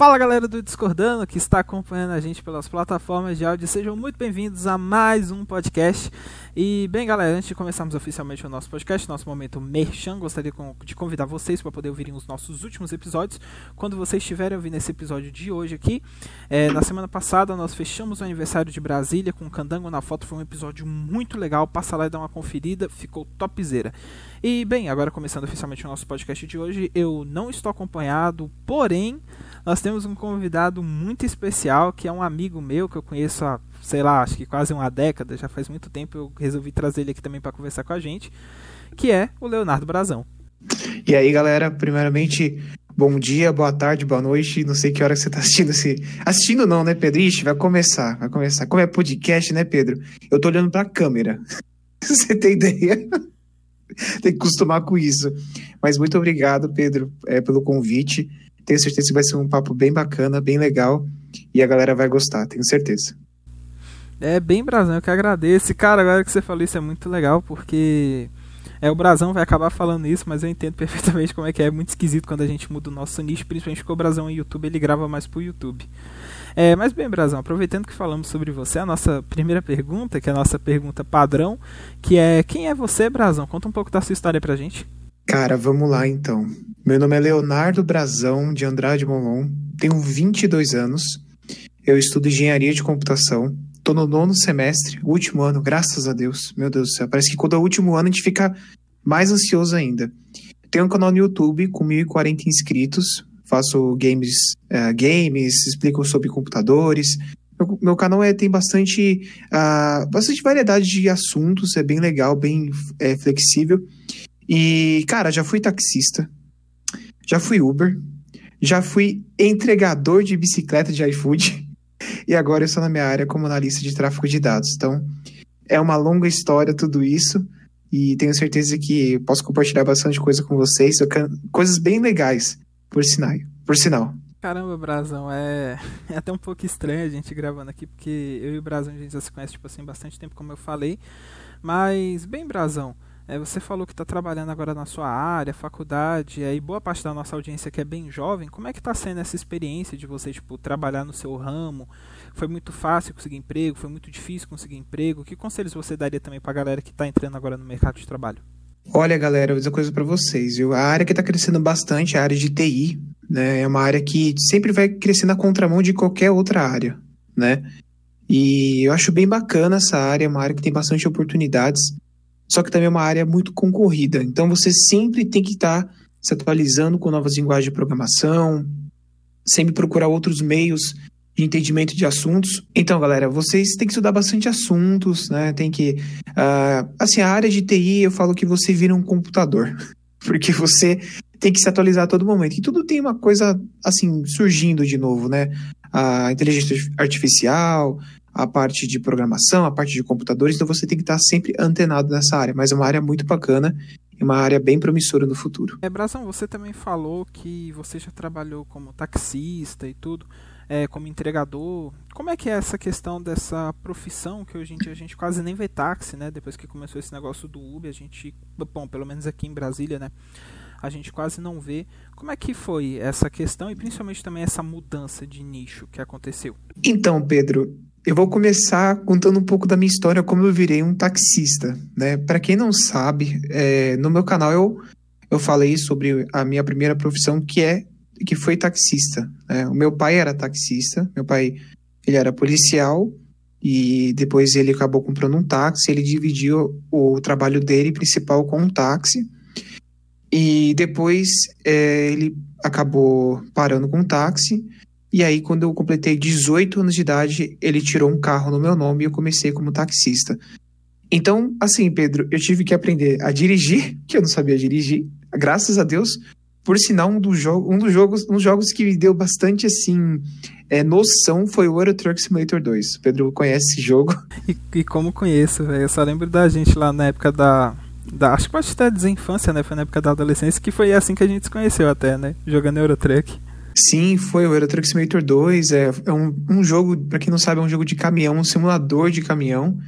Fala galera do Discordando que está acompanhando a gente pelas plataformas de áudio, sejam muito bem-vindos a mais um podcast. E bem, galera, antes de começarmos oficialmente o nosso podcast, nosso momento Merchan, gostaria de convidar vocês para poder ouvirem os nossos últimos episódios. Quando vocês estiverem ouvindo esse episódio de hoje aqui, é, na semana passada nós fechamos o aniversário de Brasília com o Candango na foto, foi um episódio muito legal. Passa lá e dá uma conferida, ficou topzera. E bem, agora começando oficialmente o nosso podcast de hoje, eu não estou acompanhado, porém nós temos um convidado muito especial, que é um amigo meu que eu conheço há, sei lá, acho que quase uma década, já faz muito tempo eu resolvi trazer ele aqui também para conversar com a gente, que é o Leonardo Brazão. E aí, galera, primeiramente, bom dia, boa tarde, boa noite, não sei que hora que você está assistindo esse... Assistindo não, né, Pedro? Ixi, vai começar, vai começar. Como é podcast, né, Pedro? Eu tô olhando para a câmera. você tem ideia? tem que acostumar com isso. Mas muito obrigado, Pedro, é, pelo convite. Tenho certeza que vai ser um papo bem bacana, bem legal e a galera vai gostar, tenho certeza. É bem Brasão, eu que agradeço. Cara, agora que você falou isso é muito legal porque é o Brasão vai acabar falando isso, mas eu entendo perfeitamente como é que é. É muito esquisito quando a gente muda o nosso nicho, principalmente porque o Brasão é YouTube, ele grava mais pro YouTube. É, mas bem, Brasão, aproveitando que falamos sobre você, a nossa primeira pergunta, que é a nossa pergunta padrão, que é quem é você, Brasão? Conta um pouco da sua história pra gente. Cara, vamos lá então. Meu nome é Leonardo Brazão de Andrade Molon, tenho 22 anos, eu estudo engenharia de computação, tô no nono semestre, último ano, graças a Deus. Meu Deus do céu, parece que quando é o último ano a gente fica mais ansioso ainda. Tenho um canal no YouTube com 1.040 inscritos, faço games, uh, games, explico sobre computadores. Meu, meu canal é, tem bastante, uh, bastante variedade de assuntos, é bem legal, bem é, flexível. E, cara, já fui taxista, já fui Uber, já fui entregador de bicicleta de iFood e agora eu estou na minha área como analista de tráfego de dados. Então, é uma longa história tudo isso e tenho certeza que posso compartilhar bastante coisa com vocês, coisas bem legais, por sinal. Por sinal. Caramba, Brasão, é... é até um pouco estranho a gente gravando aqui, porque eu e o Brasão a gente já se conhece tipo assim bastante tempo, como eu falei. Mas, bem, Brasão, é, você falou que está trabalhando agora na sua área, faculdade, é, e boa parte da nossa audiência que é bem jovem. Como é que está sendo essa experiência de você tipo, trabalhar no seu ramo? Foi muito fácil conseguir emprego? Foi muito difícil conseguir emprego? Que conselhos você daria também para a galera que está entrando agora no mercado de trabalho? Olha, galera, vou dizer uma coisa para vocês. Viu? A área que está crescendo bastante é a área de TI. Né? É uma área que sempre vai crescer na contramão de qualquer outra área. Né? E eu acho bem bacana essa área, é uma área que tem bastante oportunidades só que também é uma área muito concorrida. Então você sempre tem que estar tá se atualizando com novas linguagens de programação, sempre procurar outros meios de entendimento de assuntos. Então, galera, vocês têm que estudar bastante assuntos, né? Tem que. Uh, assim, a área de TI, eu falo que você vira um computador. Porque você tem que se atualizar a todo momento. E tudo tem uma coisa, assim, surgindo de novo, né? A inteligência artificial, a parte de programação, a parte de computadores, então você tem que estar sempre antenado nessa área, mas é uma área muito bacana e uma área bem promissora no futuro. É, Brazão, você também falou que você já trabalhou como taxista e tudo, é, como entregador. Como é que é essa questão dessa profissão que hoje em dia a gente quase nem vê táxi, né? Depois que começou esse negócio do Uber, a gente, bom, pelo menos aqui em Brasília, né? A gente quase não vê. Como é que foi essa questão e principalmente também essa mudança de nicho que aconteceu? Então, Pedro, eu vou começar contando um pouco da minha história, como eu virei um taxista, né? Para quem não sabe, é, no meu canal eu, eu falei sobre a minha primeira profissão, que é que foi taxista. Né? O meu pai era taxista, meu pai ele era policial e depois ele acabou comprando um táxi, ele dividiu o trabalho dele principal com um táxi e depois é, ele acabou parando com um táxi e aí, quando eu completei 18 anos de idade, ele tirou um carro no meu nome e eu comecei como taxista. Então, assim, Pedro, eu tive que aprender a dirigir, que eu não sabia dirigir, graças a Deus. Por sinal, um, do um dos jogos, um dos jogos que me deu bastante, assim, é, noção foi o Euro Truck Simulator 2. O Pedro conhece esse jogo. E, e como conheço, velho. Eu só lembro da gente lá na época da, da, acho que pode até dizer infância, né? Foi na época da adolescência que foi assim que a gente se conheceu até, né? Jogando Euro Truck. Sim, foi o Euro Truck Simulator 2. É, é um, um jogo, para quem não sabe, é um jogo de caminhão, um simulador de caminhão.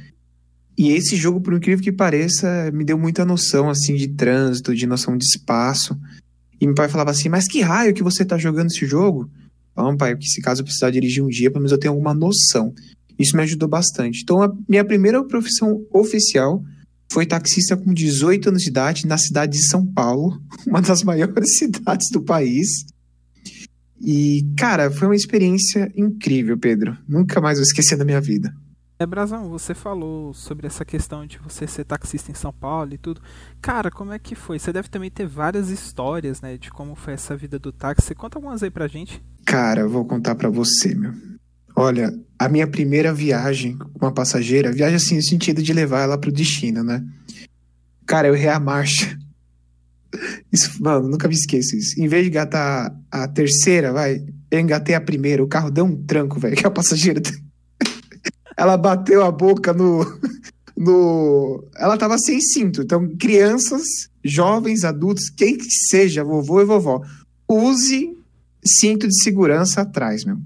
E esse jogo, por incrível que pareça, me deu muita noção assim de trânsito, de noção de espaço. E meu pai falava assim: "Mas que raio que você tá jogando esse jogo?" Falando, pai, que se caso eu precisar dirigir um dia, pelo menos eu tenho alguma noção. Isso me ajudou bastante. Então, a minha primeira profissão oficial foi taxista com 18 anos de idade na cidade de São Paulo, uma das maiores cidades do país. E, cara, foi uma experiência incrível, Pedro. Nunca mais vou esquecer da minha vida. É, Brazão, você falou sobre essa questão de você ser taxista em São Paulo e tudo. Cara, como é que foi? Você deve também ter várias histórias, né, de como foi essa vida do táxi. Conta algumas aí pra gente. Cara, eu vou contar pra você, meu. Olha, a minha primeira viagem com uma passageira, viagem assim, no sentido de levar ela pro destino, né? Cara, eu errei a marcha. Isso, mano, nunca me esqueço isso. Em vez de engatar a terceira, vai, eu engatei a primeira. O carro deu um tranco, velho, que a passageira. Ela bateu a boca no. no... Ela tava sem cinto. Então, crianças, jovens, adultos, quem que seja, vovô e vovó, use cinto de segurança atrás, meu.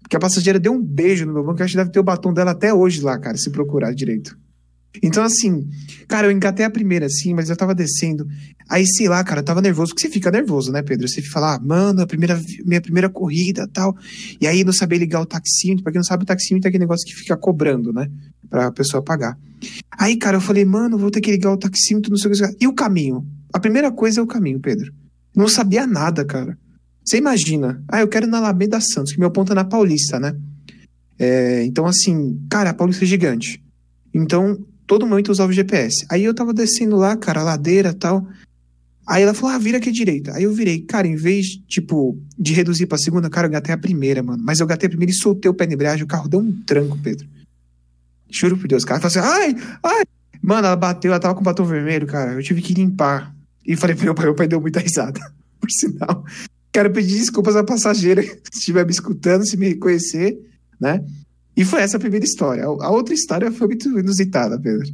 Porque a passageira deu um beijo no meu banco, acho que deve ter o batom dela até hoje lá, cara, se procurar direito. Então, assim, cara, eu engatei a primeira, assim, mas eu tava descendo. Aí, sei lá, cara, eu tava nervoso, porque você fica nervoso, né, Pedro? Você fala, ah, mano, a primeira, minha primeira corrida tal. E aí não saber ligar o taxímetro, pra quem não sabe, o taxímetro é aquele negócio que fica cobrando, né? Pra pessoa pagar. Aí, cara, eu falei, mano, vou ter que ligar o taxímetro, não sei o que. E o caminho? A primeira coisa é o caminho, Pedro. Não sabia nada, cara. Você imagina, ah, eu quero ir na Alameda Santos, que meu ponto é na Paulista, né? É, então, assim, cara, a Paulista é gigante. Então, todo momento usava o GPS. Aí eu tava descendo lá, cara, ladeira tal. Aí ela falou, ah, vira aqui direita. Aí eu virei, cara, em vez, tipo, de reduzir pra segunda, cara, eu gatei a primeira, mano. Mas eu gatei a primeira e soltei o pé de embreagem, o carro deu um tranco, Pedro. Juro por Deus, cara. Falei assim, ai, ai. Mano, ela bateu, ela tava com batom vermelho, cara. Eu tive que limpar. E falei pro meu pai, meu pai deu muita risada. Por sinal. Quero pedir desculpas à passageira se estiver me escutando, se me reconhecer, né? E foi essa a primeira história. A outra história foi muito inusitada, Pedro.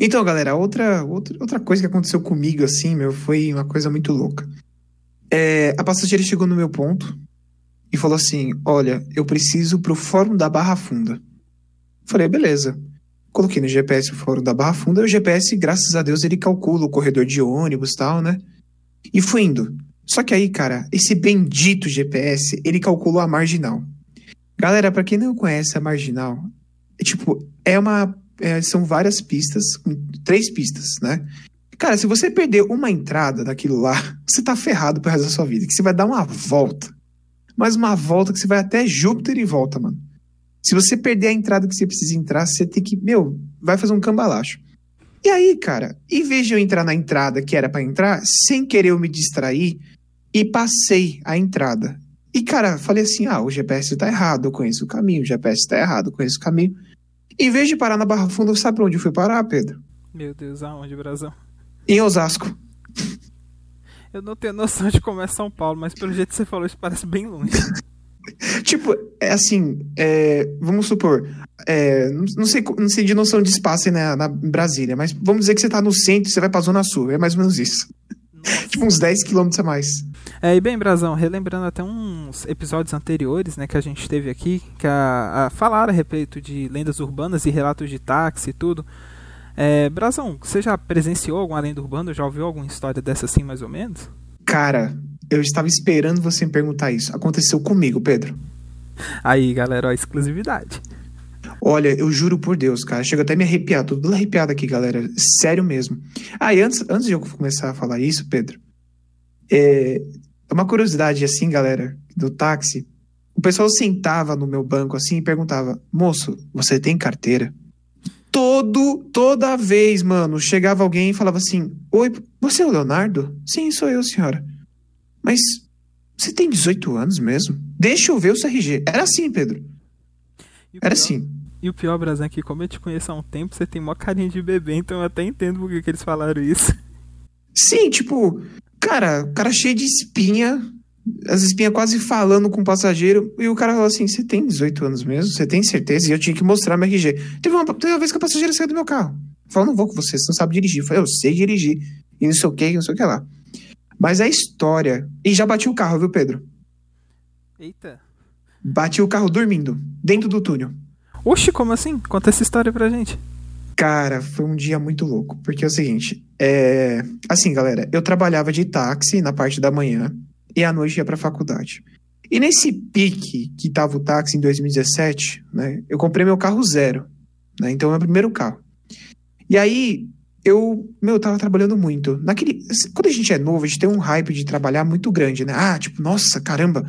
Então, galera, outra, outra, outra coisa que aconteceu comigo, assim, meu, foi uma coisa muito louca. É, a passageira chegou no meu ponto e falou assim: Olha, eu preciso pro Fórum da Barra Funda. Falei, beleza. Coloquei no GPS o Fórum da Barra Funda e o GPS, graças a Deus, ele calcula o corredor de ônibus e tal, né? E fui indo. Só que aí, cara, esse bendito GPS, ele calculou a marginal. Galera, para quem não conhece a marginal, é tipo, é uma. É, são várias pistas, três pistas, né? Cara, se você perder uma entrada daquilo lá, você tá ferrado pro resto da sua vida. Que você vai dar uma volta. Mas uma volta que você vai até Júpiter e volta, mano. Se você perder a entrada que você precisa entrar, você tem que. Meu, vai fazer um cambalacho. E aí, cara, em vez de eu entrar na entrada que era para entrar, sem querer eu me distrair, e passei a entrada. E, cara, falei assim: ah, o GPS tá errado, eu conheço o caminho, o GPS tá errado, eu conheço o caminho. Em vez de parar na Barra Funda, sabe onde eu fui parar, Pedro? Meu Deus, aonde, Brasil? Em Osasco. Eu não tenho noção de como é São Paulo, mas pelo jeito que você falou, isso parece bem longe. tipo, é assim, é, vamos supor, é, não, sei, não sei de noção de espaço aí na, na Brasília, mas vamos dizer que você tá no centro e você vai pra Zona Sul, é mais ou menos isso. Tipo uns 10 quilômetros a mais. É, e bem, Brazão, relembrando até uns episódios anteriores, né, que a gente teve aqui, que a, a falaram a respeito de lendas urbanas e relatos de táxi e tudo. É, Brazão, você já presenciou alguma lenda urbana? Já ouviu alguma história dessa assim, mais ou menos? Cara, eu estava esperando você me perguntar isso. Aconteceu comigo, Pedro. Aí, galera, ó, exclusividade. Olha, eu juro por Deus, cara. Chega até me arrepiar. Tô tudo arrepiado aqui, galera. Sério mesmo. Ah, e antes, antes de eu começar a falar isso, Pedro, é, uma curiosidade assim, galera, do táxi. O pessoal sentava no meu banco assim e perguntava: Moço, você tem carteira? Todo, toda vez, mano, chegava alguém e falava assim: Oi, você é o Leonardo? Sim, sou eu, senhora. Mas você tem 18 anos mesmo? Deixa eu ver o CRG. Era assim, Pedro. Era assim. E o pior, Brasil, é que como eu te conheço há um tempo, você tem mó carinha de bebê, então eu até entendo por que, que eles falaram isso. Sim, tipo, cara, o cara cheio de espinha, as espinhas quase falando com o passageiro, e o cara falou assim: Você tem 18 anos mesmo? Você tem certeza? E eu tinha que mostrar meu RG. Teve uma, teve uma vez que a passageira saiu do meu carro. Falou: Não vou com você, você não sabe dirigir. Eu falei: Eu sei dirigir. E não sei o que, não sei o que lá. Mas a história. E já bati o carro, viu, Pedro? Eita. Bati o carro dormindo, dentro do túnel. Oxi, como assim? Conta essa história pra gente. Cara, foi um dia muito louco. Porque é o seguinte, é... Assim, galera, eu trabalhava de táxi na parte da manhã e à noite ia pra faculdade. E nesse pique que tava o táxi em 2017, né? Eu comprei meu carro zero, né? Então é meu primeiro carro. E aí eu, meu, tava trabalhando muito. Naquele, quando a gente é novo, a gente tem um hype de trabalhar muito grande, né? Ah, tipo, nossa, caramba.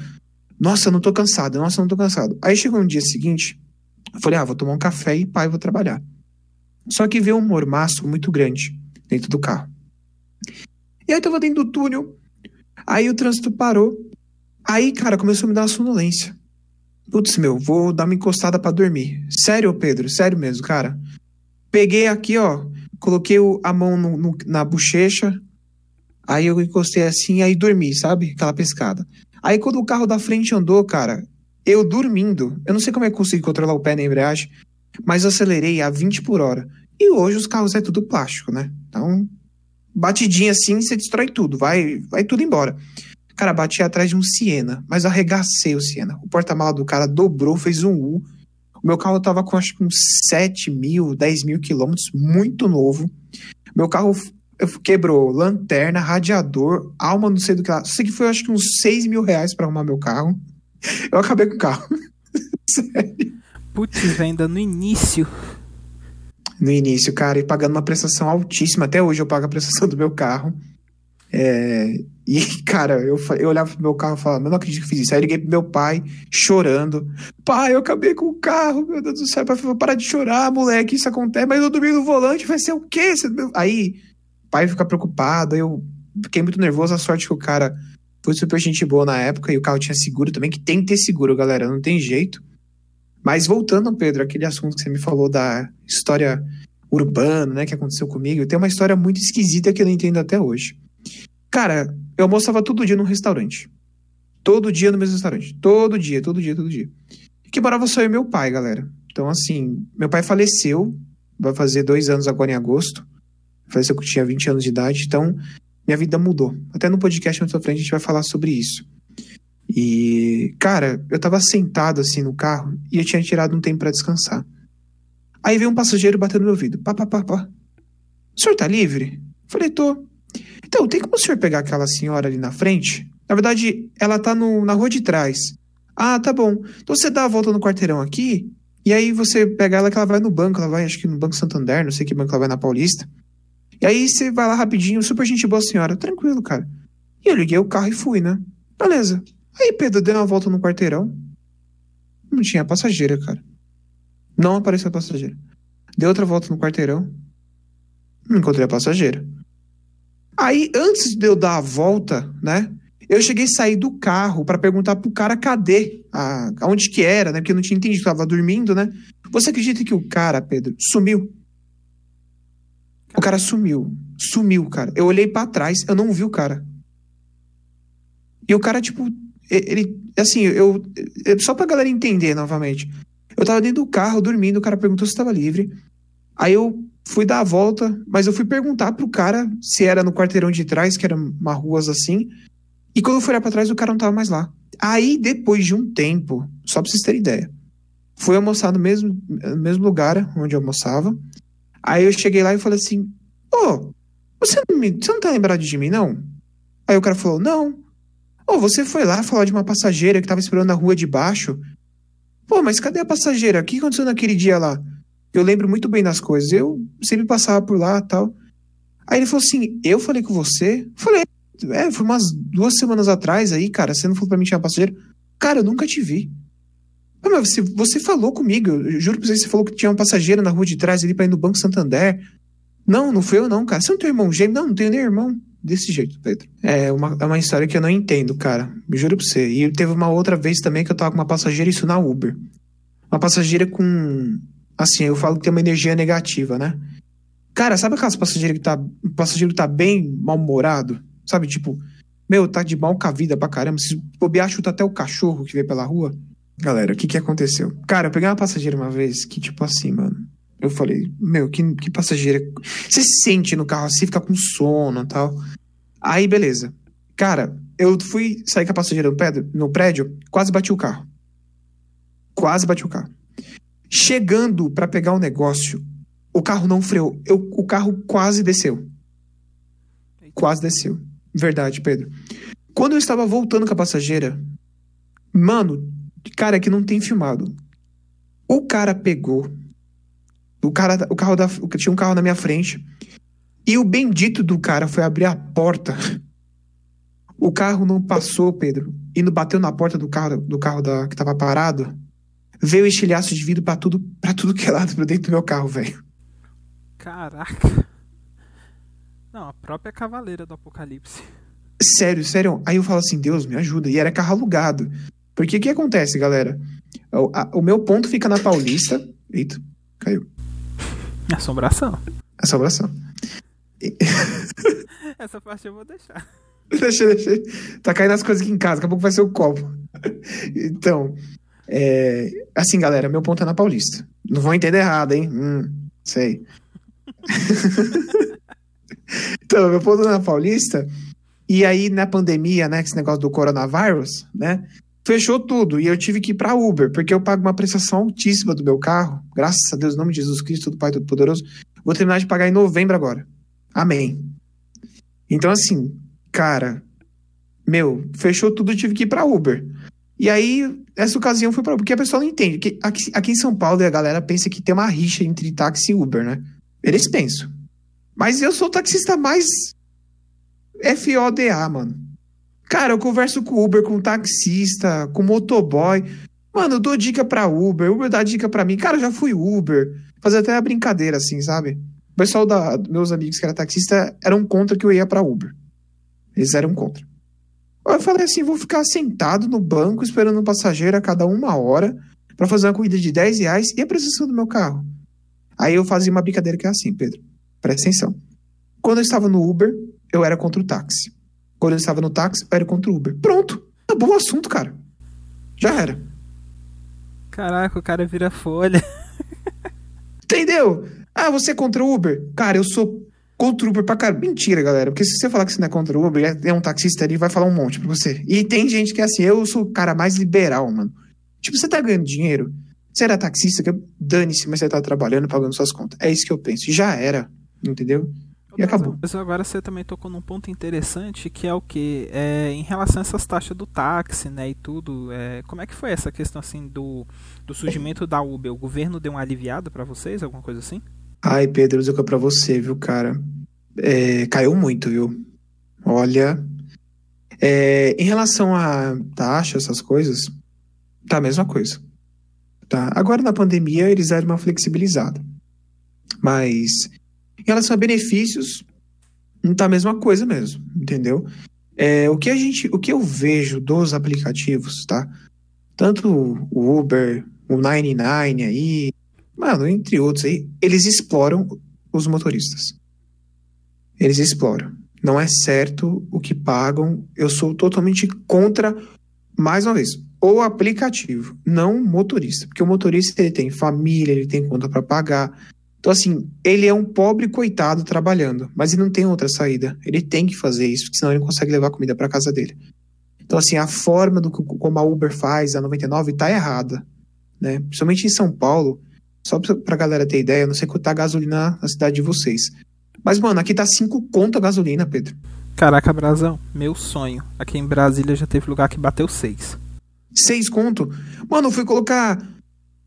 Nossa, não tô cansado. Nossa, não tô cansado. Aí chegou no dia seguinte, eu falei: "Ah, vou tomar um café e pai, vou trabalhar". Só que veio um mormaço muito grande dentro do carro. E aí eu tava dentro do túnel. Aí o trânsito parou. Aí, cara, começou a me dar uma sonolência. Putz, meu, vou dar uma encostada para dormir. Sério, Pedro? Sério mesmo, cara? Peguei aqui, ó, coloquei a mão no, no, na bochecha, aí eu encostei assim, aí dormi, sabe? Aquela pescada. Aí quando o carro da frente andou, cara, eu dormindo, eu não sei como é que consegui controlar o pé na embreagem, mas acelerei a 20 por hora. E hoje os carros é tudo plástico, né? Então, batidinha assim, você destrói tudo, vai, vai tudo embora. Cara, bati atrás de um Siena, mas arregacei o Siena. O porta-mala do cara dobrou, fez um U. O meu carro tava com acho que uns 7 mil, 10 mil quilômetros, muito novo. Meu carro quebrou lanterna, radiador, alma, não sei do que lá. Sei que foi acho que uns 6 mil reais pra arrumar meu carro. Eu acabei com o carro. Sério. Putz, ainda no início. No início, cara, e pagando uma prestação altíssima. Até hoje eu pago a prestação do meu carro. É, e, cara, eu, eu olhava pro meu carro e falava, eu não acredito que fiz isso. Aí eu liguei pro meu pai, chorando. Pai, eu acabei com o carro, meu Deus do céu. Pai para de chorar, moleque, isso acontece. Mas eu dormi no volante, vai ser o quê? Aí, pai fica preocupado, eu fiquei muito nervoso. A sorte que o cara foi super gente boa na época e o carro tinha seguro também, que tem que ter seguro, galera, não tem jeito. Mas voltando, Pedro, aquele assunto que você me falou da história urbana, né, que aconteceu comigo, tem uma história muito esquisita que eu não entendo até hoje. Cara, eu almoçava todo dia num restaurante. Todo dia no mesmo restaurante. Todo dia, todo dia, todo dia. E que morava só eu e meu pai, galera. Então, assim, meu pai faleceu. Vai fazer dois anos agora em agosto. Faleceu que eu tinha 20 anos de idade. Então, minha vida mudou. Até no podcast mais pra frente a gente vai falar sobre isso. E, cara, eu tava sentado assim no carro e eu tinha tirado um tempo para descansar. Aí veio um passageiro batendo no meu ouvido. Pá, pá, pá, pá. O senhor tá livre? Falei, tô. Então, tem como o senhor pegar aquela senhora ali na frente? Na verdade, ela tá no, na rua de trás. Ah, tá bom. Então você dá a volta no quarteirão aqui, e aí você pega ela que ela vai no banco, ela vai, acho que no Banco Santander, não sei que banco ela vai na Paulista. E aí você vai lá rapidinho, super gente boa senhora, tranquilo, cara. E eu liguei o carro e fui, né? Beleza. Aí Pedro deu uma volta no quarteirão. Não tinha passageira, cara. Não apareceu passageira. Deu outra volta no quarteirão. Não encontrei a passageira. Aí, antes de eu dar a volta, né? Eu cheguei a sair do carro para perguntar pro cara cadê, a, aonde que era, né? Porque eu não tinha entendido, tava dormindo, né? Você acredita que o cara, Pedro, sumiu? O cara sumiu. Sumiu, cara. Eu olhei para trás, eu não vi o cara. E o cara, tipo, ele, assim, eu, só pra galera entender novamente. Eu tava dentro do carro, dormindo, o cara perguntou se estava livre. Aí eu fui dar a volta, mas eu fui perguntar pro cara se era no quarteirão de trás, que eram uma ruas assim. E quando eu fui olhar pra trás, o cara não tava mais lá. Aí, depois de um tempo, só pra vocês terem ideia, fui almoçar no mesmo, no mesmo lugar onde eu almoçava. Aí eu cheguei lá e falei assim: Ô, oh, você, não você não tá lembrado de mim, não? Aí o cara falou: Não. Ô, oh, você foi lá falar de uma passageira que tava esperando na rua de baixo. Pô, mas cadê a passageira? O que aconteceu naquele dia lá? Eu lembro muito bem das coisas. Eu sempre passava por lá tal. Aí ele falou assim: Eu falei com você? Falei, é, foi umas duas semanas atrás aí, cara. Você não falou pra mim que tinha passageiro? Cara, eu nunca te vi. Ah, mas você, você falou comigo, eu juro pra você, você falou que tinha uma passageira na rua de trás ali pra ir no Banco Santander. Não, não fui eu não, cara. Você não tem irmão gêmeo? Não, não tenho nem irmão. Desse jeito, Pedro. É uma, é uma história que eu não entendo, cara. Me juro pra você. E teve uma outra vez também que eu tava com uma passageira, isso na Uber. Uma passageira com Assim, eu falo que tem uma energia negativa, né? Cara, sabe aquelas passageiras que tá. O passageiro tá bem mal-humorado? Sabe, tipo, meu, tá de mal com a vida pra caramba. Se bobear, chuta até o cachorro que vê pela rua. Galera, o que que aconteceu? Cara, eu peguei uma passageira uma vez que, tipo assim, mano. Eu falei, meu, que, que passageira. Você sente no carro assim, fica com sono e tal. Aí, beleza. Cara, eu fui sair com a passageira no prédio, no prédio quase bati o carro. Quase bati o carro. Chegando para pegar o negócio, o carro não freou. Eu, o carro quase desceu. Quase desceu. Verdade, Pedro. Quando eu estava voltando com a passageira, Mano, cara, que não tem filmado. O cara pegou. O cara, o carro da, tinha um carro na minha frente. E o bendito do cara foi abrir a porta. O carro não passou, Pedro. E não bateu na porta do carro, do carro da, que tava parado. Veio estilhaço de vidro pra tudo, pra tudo que é lado pra dentro do meu carro, velho. Caraca. Não, a própria cavaleira do apocalipse. Sério, sério. Aí eu falo assim, Deus, me ajuda. E era carro alugado. Porque o que acontece, galera? O, a, o, meu ponto fica na Paulista. Eita, caiu. Assombração. Assombração. Essa parte eu vou deixar. deixa, deixa. Tá caindo as coisas aqui em casa, daqui a pouco vai ser o copo. então, é, assim, galera, meu ponto é na Paulista. Não vão entender errado, hein? Hum, sei. então, meu ponto é na Paulista. E aí, na pandemia, né, esse negócio do coronavírus, né, fechou tudo. E eu tive que ir pra Uber, porque eu pago uma prestação altíssima do meu carro. Graças a Deus, em nome de Jesus Cristo, do Pai Todo-Poderoso. Vou terminar de pagar em novembro agora. Amém. Então, assim, cara, meu, fechou tudo, tive que ir pra Uber. E aí, essa ocasião foi pra Uber, porque a pessoa não entende. Que aqui, aqui em São Paulo, a galera pensa que tem uma rixa entre táxi e Uber, né? Eles pensam. Mas eu sou o taxista mais FODA, mano. Cara, eu converso com Uber, com taxista, com motoboy. Mano, eu dou dica pra Uber, Uber dá dica pra mim. Cara, eu já fui Uber. Fazer até a brincadeira, assim, sabe? O pessoal da meus amigos que era taxista eram contra que eu ia pra Uber. Eles eram contra. Eu falei assim, vou ficar sentado no banco esperando um passageiro a cada uma hora para fazer uma corrida de 10 reais e a prestação do meu carro. Aí eu fazia uma brincadeira que é assim, Pedro. Presta atenção. Quando eu estava no Uber, eu era contra o táxi. Quando eu estava no táxi, era contra o Uber. Pronto. Acabou o assunto, cara. Já era. Caraca, o cara vira folha. Entendeu? Ah, você é contra o Uber? Cara, eu sou contra o Uber pra cara. Mentira, galera. Porque se você falar que você não é contra o Uber, é um taxista ali, vai falar um monte pra você. E tem gente que é assim, eu sou o cara mais liberal, mano. Tipo, você tá ganhando dinheiro. Você era taxista, que dane-se, mas você tá trabalhando, pagando suas contas. É isso que eu penso. Já era, entendeu? E acabou. Mas agora você também tocou num ponto interessante que é o que? É, em relação a essas taxas do táxi, né, e tudo, é, como é que foi essa questão assim do, do surgimento da Uber? O governo deu uma aliviada para vocês, alguma coisa assim? Ai, Pedro, eu para você, viu, cara? É, caiu muito, viu? Olha. É, em relação a taxa, essas coisas, tá a mesma coisa. Tá? Agora na pandemia eles deram uma flexibilizada. Mas em relação a benefícios, não tá a mesma coisa mesmo, entendeu? É, o que a gente, o que eu vejo dos aplicativos, tá? Tanto o Uber, o 99 aí, Mano, entre outros aí, eles exploram os motoristas. Eles exploram. Não é certo o que pagam. Eu sou totalmente contra, mais uma vez, o aplicativo, não o motorista. Porque o motorista ele tem família, ele tem conta para pagar. Então, assim, ele é um pobre coitado trabalhando, mas ele não tem outra saída. Ele tem que fazer isso, porque senão ele não consegue levar comida para casa dele. Então, assim, a forma do como a Uber faz, a 99, tá errada. Né? Principalmente em São Paulo, só pra, galera ter ideia, eu não sei quanto tá a gasolina na cidade de vocês. Mas, mano, aqui tá 5 conto a gasolina, Pedro. Caraca, Brasão, meu sonho. Aqui em Brasília já teve lugar que bateu 6. 6 conto? Mano, eu fui colocar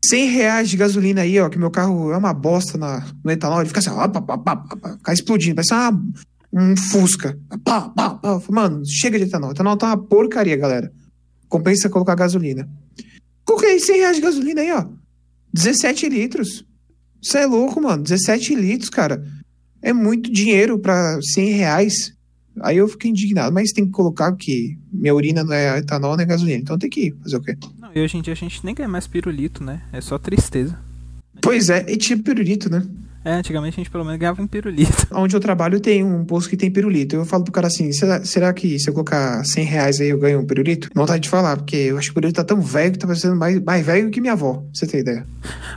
100 reais de gasolina aí, ó, que meu carro é uma bosta na, no etanol. Ele fica assim, ó, pá, pá, pá, pá, fica explodindo, parece uma, um Fusca. Pá, pá, pá. Mano, chega de etanol. Etanol tá uma porcaria, galera. Compensa colocar gasolina. Coloquei 100 reais de gasolina aí, ó. 17 litros. Você é louco, mano. 17 litros, cara. É muito dinheiro para 100 reais. Aí eu fiquei indignado. Mas tem que colocar que minha urina não é etanol nem gasolina. Então tem que ir. Fazer o quê? E hoje em dia a gente nem ganha mais pirulito, né? É só tristeza. Pois é, e tipo pirulito, né? É, antigamente a gente pelo menos ganhava um pirulito. Onde eu trabalho tem um posto que tem pirulito. Eu falo pro cara assim: será, será que se eu colocar 100 reais aí eu ganho um pirulito? Não vontade de falar, porque eu acho que o pirulito tá tão velho que tá parecendo mais, mais velho que minha avó, pra você ter ideia.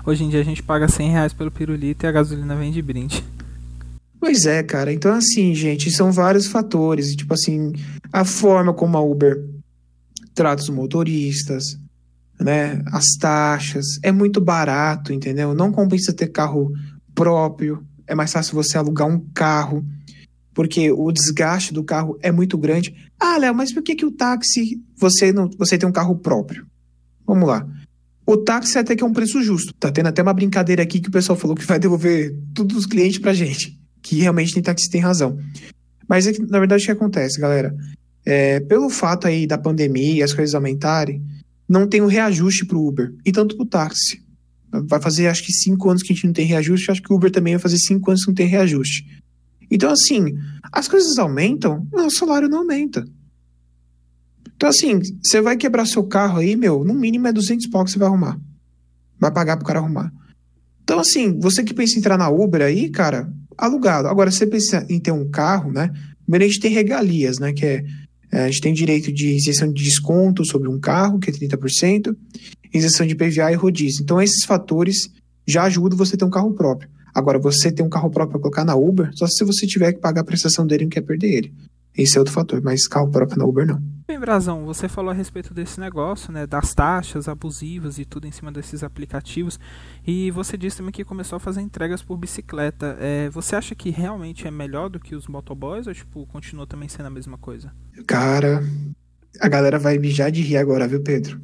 Hoje em dia a gente paga 100 reais pelo pirulito e a gasolina vem de brinde. Pois é, cara. Então, assim, gente, são vários fatores. Tipo assim, a forma como a Uber trata os motoristas, né? As taxas. É muito barato, entendeu? Não compensa ter carro próprio, é mais fácil você alugar um carro. porque o desgaste do carro é muito grande. Ah, Léo, mas por que, que o táxi você não você tem um carro próprio? Vamos lá. O táxi até que é um preço justo. Tá tendo até uma brincadeira aqui que o pessoal falou que vai devolver todos os clientes pra gente. Que realmente tem táxi tem razão. Mas é que, na verdade, o que acontece, galera? É, pelo fato aí da pandemia e as coisas aumentarem, não tem um reajuste pro Uber. E tanto pro táxi. Vai fazer acho que cinco anos que a gente não tem reajuste. Acho que o Uber também vai fazer cinco anos que não tem reajuste. Então, assim, as coisas aumentam, o salário não aumenta. Então, assim, você vai quebrar seu carro aí, meu, no mínimo é 200 pau que você vai arrumar. Vai pagar pro cara arrumar. Então, assim, você que pensa em entrar na Uber aí, cara, alugado. Agora, você pensa em ter um carro, né? Primeiro a gente tem regalias, né? Que é, a gente tem direito de isenção de desconto sobre um carro, que é 30%, isenção de PVA e rodízio. Então, esses fatores já ajudam você a ter um carro próprio. Agora, você ter um carro próprio para colocar na Uber, só se você tiver que pagar a prestação dele e não quer perder ele. Esse é outro fator, mas carro próprio na Uber não. Bem, Brazão, você falou a respeito desse negócio, né, das taxas abusivas e tudo em cima desses aplicativos, e você disse também que começou a fazer entregas por bicicleta. É, você acha que realmente é melhor do que os motoboys ou tipo continua também sendo a mesma coisa? Cara, a galera vai mijar de rir agora, viu, Pedro?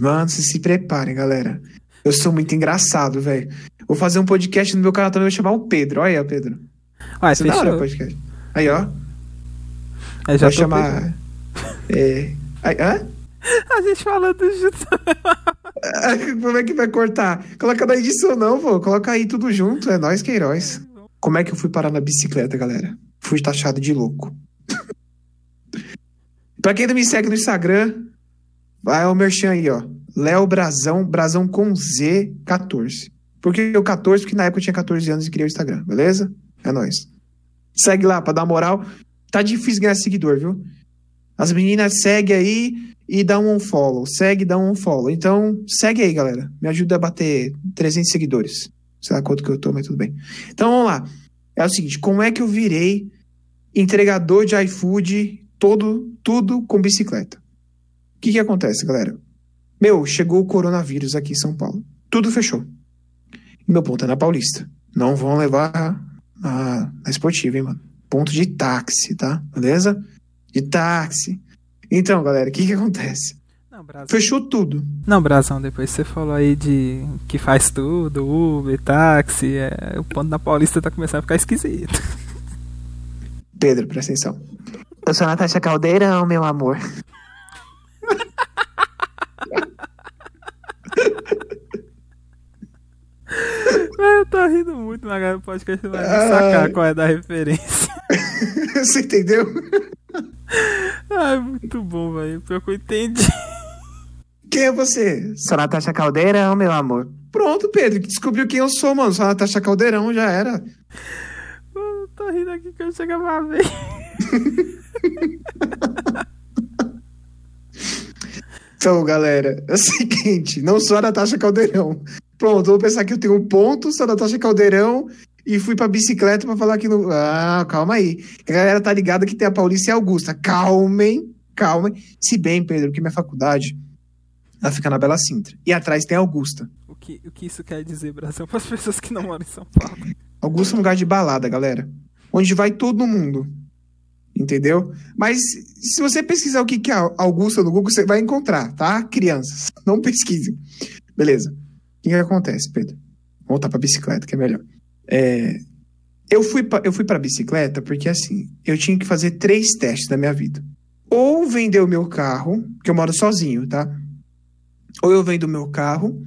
Mano, se se preparem, galera. Eu sou muito engraçado, velho. Vou fazer um podcast no meu canal também, vou chamar o Pedro. Olha aí, Pedro. Ué, Isso da hora o podcast. Aí, ó. É, já tô chamar. É. Aí, hã? pegando. A gente falando junto. Como é que vai cortar? Coloca na edição, não, pô. Coloca aí tudo junto. É nós que é heróis. Como é que eu fui parar na bicicleta, galera? Fui taxado de louco. pra quem não me segue no Instagram, vai ao merchan aí, ó. Léo Brazão, Brazão com Z14. Por que o 14? Porque na época eu tinha 14 anos e criei o Instagram, beleza? É nóis. Segue lá pra dar moral. Tá difícil ganhar seguidor, viu? As meninas seguem aí e dá um unfollow. Segue dá um unfollow. Então, segue aí, galera. Me ajuda a bater 300 seguidores. Sei lá quanto que eu tô, mas tudo bem. Então, vamos lá. É o seguinte, como é que eu virei entregador de iFood todo, tudo com bicicleta? O que que acontece, galera? Meu, chegou o coronavírus aqui em São Paulo. Tudo fechou. Meu ponto é na Paulista. Não vão levar na, na esportiva, hein, mano? Ponto de táxi, tá? Beleza? De táxi. Então, galera, o que que acontece? Não, Brazão. Fechou tudo. Não, Brazão, depois você falou aí de que faz tudo, Uber, táxi, é, o ponto da Paulista tá começando a ficar esquisito. Pedro, presta atenção. Eu sou a Natasha Caldeirão, meu amor. Eu tô rindo muito, mas agora o podcast vai me Ai. sacar qual é da referência. Você entendeu? Ai, muito bom, velho. Pior que eu entendi. Quem é você? Sou a Natasha Caldeirão, meu amor. Pronto, Pedro, que descobriu quem eu sou, mano. Sou a Natasha Caldeirão, já era. Eu tô rindo aqui que eu chegava a ver. Então, galera, é o seguinte, não sou a Natasha Caldeirão. Pronto, vou pensar que eu tenho um ponto, sou Natasha Caldeirão e fui pra bicicleta pra falar que não. Ah, calma aí. A galera tá ligada que tem a Paulista e a Augusta. Calmem, calmem. Se bem, Pedro, que minha faculdade ela fica na Bela Sintra. E atrás tem a Augusta. O que, o que isso quer dizer, Brasil, para as pessoas que não moram em São Paulo? Augusta é um lugar de balada, galera. Onde vai todo mundo. Entendeu? Mas se você pesquisar o que que é Augusta no Google, você vai encontrar, tá? Crianças, não pesquisem. Beleza. O que, que acontece, Pedro? Voltar pra bicicleta, que é melhor. É, eu fui pra, eu fui pra bicicleta porque, assim, eu tinha que fazer três testes na minha vida. Ou vender o meu carro, que eu moro sozinho, tá? Ou eu vendo o meu carro,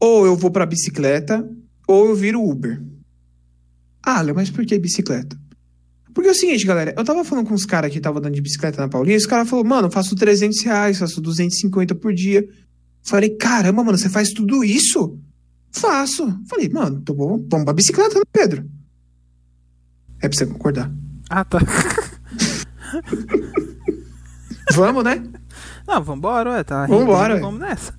ou eu vou pra bicicleta, ou eu viro Uber. Ah, Léo, mas por que bicicleta? Porque é o seguinte, galera, eu tava falando com uns caras que estavam andando de bicicleta na Paulista, os caras falaram, mano, eu faço 300 reais, faço 250 por dia. Falei, caramba, mano, você faz tudo isso? Faço. Falei, mano, então vamos, vamos pra bicicleta, né, Pedro? É pra você concordar. Ah, tá. Vamos, né? Não, vambora, ué. Tá rindo, Vambora, ué. Vamos nessa.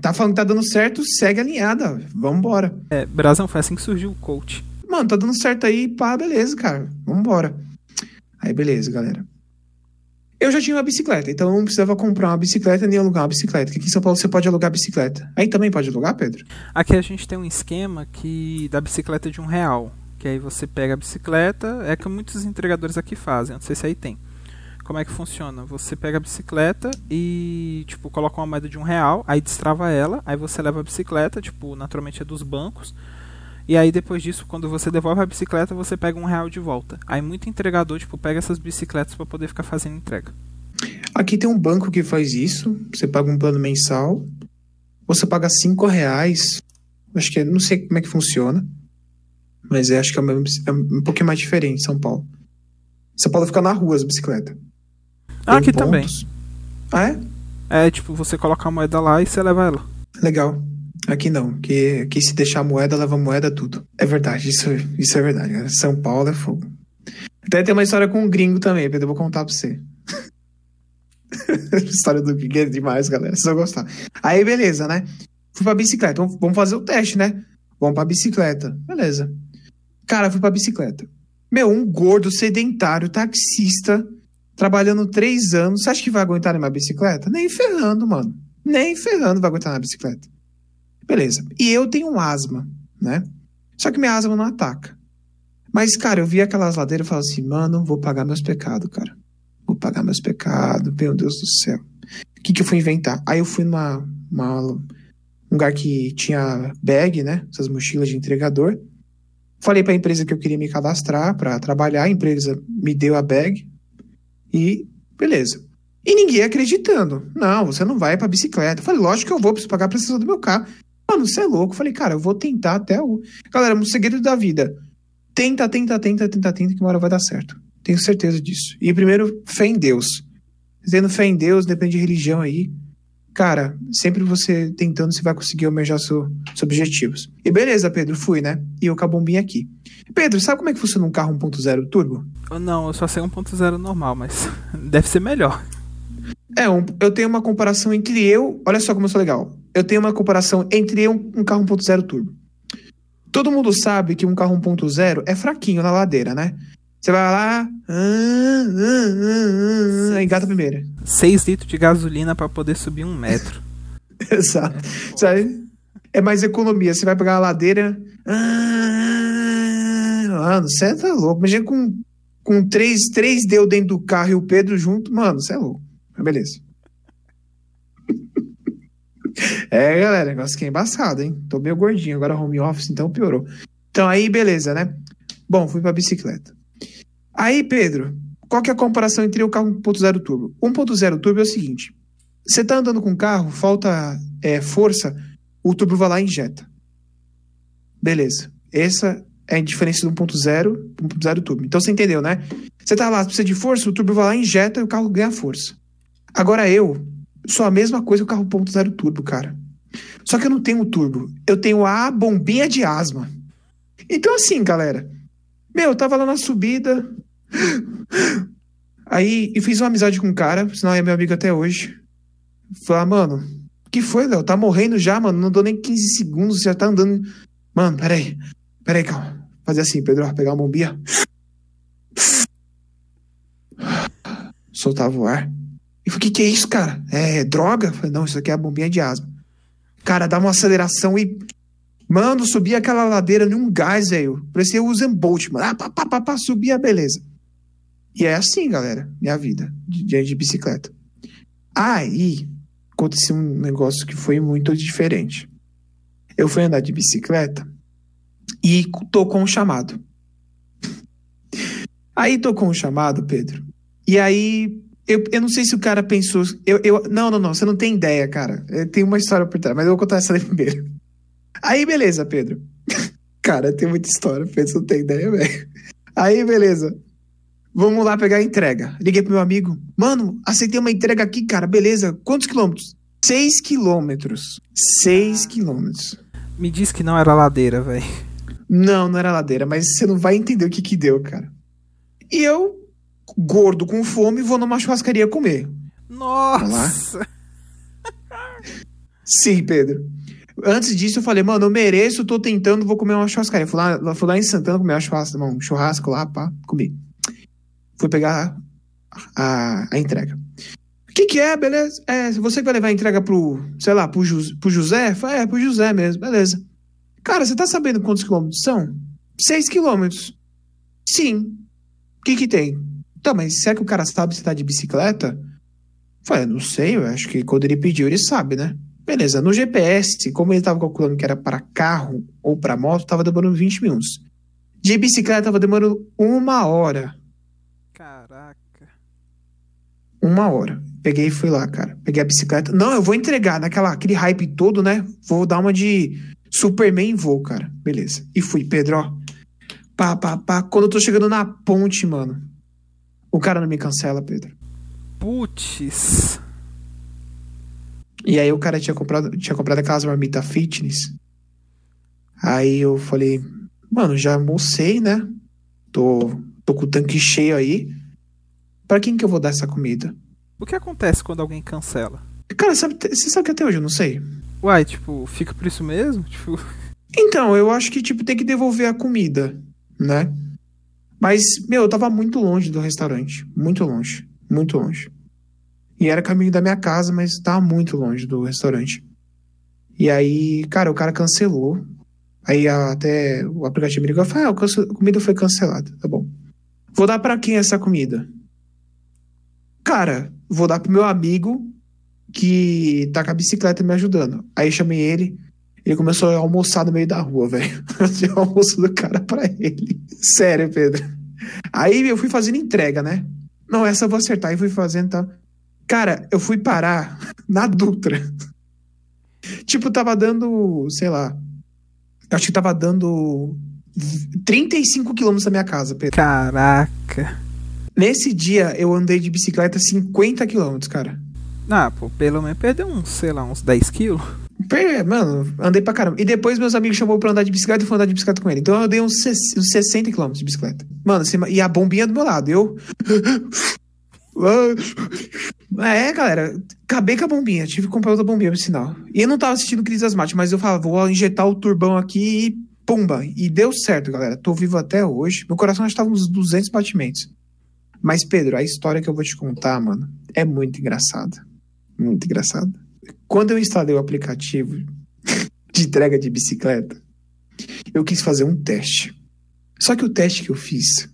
Tá falando que tá dando certo, segue alinhada. Vambora. É, Brasão, foi assim que surgiu o coach. Mano, tá dando certo aí, pá, beleza, cara. Vambora. Aí, beleza, galera. Eu já tinha uma bicicleta, então eu não precisava comprar uma bicicleta nem alugar uma bicicleta. Aqui em São Paulo você pode alugar bicicleta. Aí também pode alugar, Pedro? Aqui a gente tem um esquema que da bicicleta de um real. Que aí você pega a bicicleta, é que muitos entregadores aqui fazem, não sei se aí tem. Como é que funciona? Você pega a bicicleta e, tipo, coloca uma moeda de um real, aí destrava ela, aí você leva a bicicleta, tipo, naturalmente é dos bancos. E aí depois disso, quando você devolve a bicicleta, você pega um real de volta. Aí muito entregador, tipo, pega essas bicicletas para poder ficar fazendo entrega. Aqui tem um banco que faz isso. Você paga um plano mensal. Você paga cinco reais. Acho que é, não sei como é que funciona. Mas é, acho que é, uma, é um pouquinho mais diferente em São Paulo. São Paulo fica na rua as bicicletas. Ah, aqui também. Ah, é? É, tipo, você coloca a moeda lá e você leva ela. Legal. Aqui não, que aqui se deixar moeda, leva moeda tudo. É verdade, isso, isso é verdade. Cara. São Paulo é fogo. Até tem uma história com um gringo também, Pedro, eu vou contar pra você. história do gringo é demais, galera, vocês vão gostar. Aí, beleza, né? Fui pra bicicleta, vamos fazer o teste, né? Vamos pra bicicleta, beleza. Cara, fui pra bicicleta. Meu, um gordo, sedentário, taxista, trabalhando três anos, você acha que vai aguentar na minha bicicleta? Nem ferrando, mano. Nem ferrando vai aguentar na bicicleta. Beleza. E eu tenho asma, né? Só que minha asma não ataca. Mas, cara, eu vi aquelas ladeiras e falei assim, mano, vou pagar meus pecados, cara. Vou pagar meus pecados, meu Deus do céu. O que, que eu fui inventar? Aí eu fui numa uma, um lugar que tinha bag, né? Essas mochilas de entregador. Falei para a empresa que eu queria me cadastrar para trabalhar. A empresa me deu a bag. E beleza. E ninguém acreditando. Não, você não vai pra bicicleta. Eu falei, lógico que eu vou, preciso pagar a prestação do meu carro. Mano, você é louco. Eu falei, cara, eu vou tentar até o. Galera, um segredo da vida. Tenta, tenta, tenta, tenta, tenta, que uma hora vai dar certo. Tenho certeza disso. E primeiro, fé em Deus. Tendo fé em Deus, depende de religião aí. Cara, sempre você tentando, você vai conseguir almejar seu, seus objetivos. E beleza, Pedro, fui, né? E eu com a bombinha aqui. Pedro, sabe como é que funciona um carro 1.0 turbo? Não, eu só sei 1.0 normal, mas deve ser melhor. É, um, eu tenho uma comparação entre eu. Olha só como eu sou legal. Eu tenho uma comparação entre e um carro 1.0 turbo. Todo mundo sabe que um carro 1.0 é fraquinho na ladeira, né? Você vai lá, ah, ah, ah, engata a primeira. 6 litros de gasolina para poder subir um metro. Exato. Sabe? É mais economia. Você vai pegar a ladeira. Mano, você tá louco. Imagina com, com três, três deu dentro do carro e o Pedro junto. Mano, você é louco. Mas beleza. É, galera, negócio que é embaçado, hein? Tô meio gordinho, agora home office, então piorou. Então aí, beleza, né? Bom, fui pra bicicleta. Aí, Pedro, qual que é a comparação entre o carro 1.0 turbo? 1.0 turbo é o seguinte: você tá andando com o carro, falta é, força, o turbo vai lá e injeta. Beleza. Essa é a diferença do 1.0 para 1.0 turbo. Então você entendeu, né? Você tá lá, precisa de força, o turbo vai lá injeta e o carro ganha força. Agora eu sou a mesma coisa que o carro 1.0 turbo, cara. Só que eu não tenho turbo. Eu tenho a bombinha de asma. Então, assim, galera. Meu, eu tava lá na subida. Aí, e fiz uma amizade com um cara, senão é meu amigo até hoje. Falar, mano, que foi, Léo? Tá morrendo já, mano. Não dou nem 15 segundos, já tá andando. Mano, peraí. Peraí, calma. Fazer assim, Pedro, pegar uma bombinha. Soltava o ar. E falei, o que, é isso, cara? É droga? Eu falei, não, isso aqui é a bombinha de asma. Cara, dá uma aceleração e. Mano, subia aquela ladeira num gás, velho. Parecia o Usain Bolt, mano. Ah, pá, pá, pá, pá, subia, beleza. E é assim, galera, minha vida, de, de bicicleta. Aí, aconteceu um negócio que foi muito diferente. Eu fui andar de bicicleta e tocou um chamado. Aí tocou um chamado, Pedro. E aí eu, eu não sei se o cara pensou. Eu, eu, não, não, não, você não tem ideia, cara. Tem uma história por trás, mas eu vou contar essa aí primeiro. Aí, beleza, Pedro. cara, tem muita história, Pedro, você não tem ideia, velho. Aí, beleza. Vamos lá pegar a entrega. Liguei pro meu amigo. Mano, aceitei uma entrega aqui, cara. Beleza. Quantos quilômetros? Seis quilômetros. Seis quilômetros. Me diz que não era ladeira, velho. Não, não era ladeira, mas você não vai entender o que que deu, cara. E eu gordo com fome, vou numa churrascaria comer. Nossa! Sim, Pedro. Antes disso, eu falei, mano, eu mereço, tô tentando, vou comer uma churrascaria. Fui lá, fui lá em Santana comer uma churrasca, um churrasco lá, pá, comi. Fui pegar a, a entrega. O que que é, beleza? É, você que vai levar a entrega pro, sei lá, pro, Jus, pro José? Falei, é, pro José mesmo, beleza. Cara, você tá sabendo quantos quilômetros são? 6 quilômetros. Sim. O que que tem? Tá, mas será que o cara sabe se tá de bicicleta? Falei, não sei, eu acho que quando ele pediu, ele sabe, né? Beleza, no GPS, como ele tava calculando que era para carro ou para moto, tava demorando 20 minutos. De bicicleta tava demorando uma hora. Caraca. Uma hora. Peguei e fui lá, cara. Peguei a bicicleta. Não, eu vou entregar naquela aquele hype todo, né? Vou dar uma de Superman e vou, cara. Beleza. E fui, Pedro, ó. Pá, pá, pá. Quando eu tô chegando na ponte, mano. O cara não me cancela, Pedro. Putz. E aí o cara tinha comprado, tinha comprado aquelas marmitas fitness. Aí eu falei, mano, já almocei, né? Tô, tô com o tanque cheio aí. Pra quem que eu vou dar essa comida? O que acontece quando alguém cancela? Cara, sabe, você sabe que até hoje eu não sei. Uai, tipo, fica por isso mesmo? Tipo. Então, eu acho que, tipo, tem que devolver a comida, né? Mas, meu, eu tava muito longe do restaurante. Muito longe. Muito longe. E era caminho da minha casa, mas tava muito longe do restaurante. E aí, cara, o cara cancelou. Aí até o aplicativo me ligou e falou: ah, a comida foi cancelada. Tá bom. Vou dar para quem essa comida? Cara, vou dar pro meu amigo que tá com a bicicleta me ajudando. Aí chamei ele. Ele começou a almoçar no meio da rua, velho. o almoço do cara pra ele. Sério, Pedro. Aí eu fui fazendo entrega, né? Não, essa eu vou acertar. E fui fazendo, tá? Cara, eu fui parar na Dutra. tipo, tava dando, sei lá. Acho que tava dando 35 quilômetros da minha casa, Pedro. Caraca. Nesse dia, eu andei de bicicleta 50 quilômetros, cara. Ah, pô, pelo menos perdeu uns, sei lá, uns 10 quilos. Mano, andei pra caramba. E depois meus amigos chamou pra andar de bicicleta e fui andar de bicicleta com ele. Então eu andei uns 60 quilômetros de bicicleta. Mano, e a bombinha do meu lado. Eu. É, galera, acabei com a bombinha, tive que comprar outra bombinha pro sinal. E eu não tava assistindo crise asmática, mas eu falava, vou injetar o turbão aqui e pumba. E deu certo, galera. Tô vivo até hoje. Meu coração estava uns 200 batimentos. Mas, Pedro, a história que eu vou te contar, mano, é muito engraçada. Muito engraçada. Quando eu instalei o aplicativo de entrega de bicicleta, eu quis fazer um teste. Só que o teste que eu fiz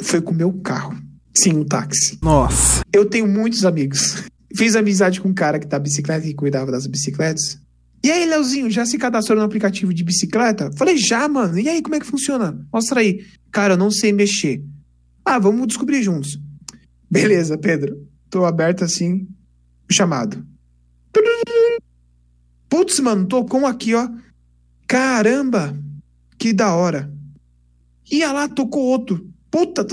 foi com o meu carro. Sim, um táxi. Nossa. Eu tenho muitos amigos. Fiz amizade com um cara que tá bicicleta e cuidava das bicicletas. E aí, Leozinho, já se cadastrou no aplicativo de bicicleta? Falei, já, mano. E aí, como é que funciona? Mostra aí. Cara, eu não sei mexer. Ah, vamos descobrir juntos. Beleza, Pedro. Tô aberto assim. Chamado. Putz, mano, tocou um aqui, ó. Caramba! Que da hora. Ia lá, tocou outro. Puta.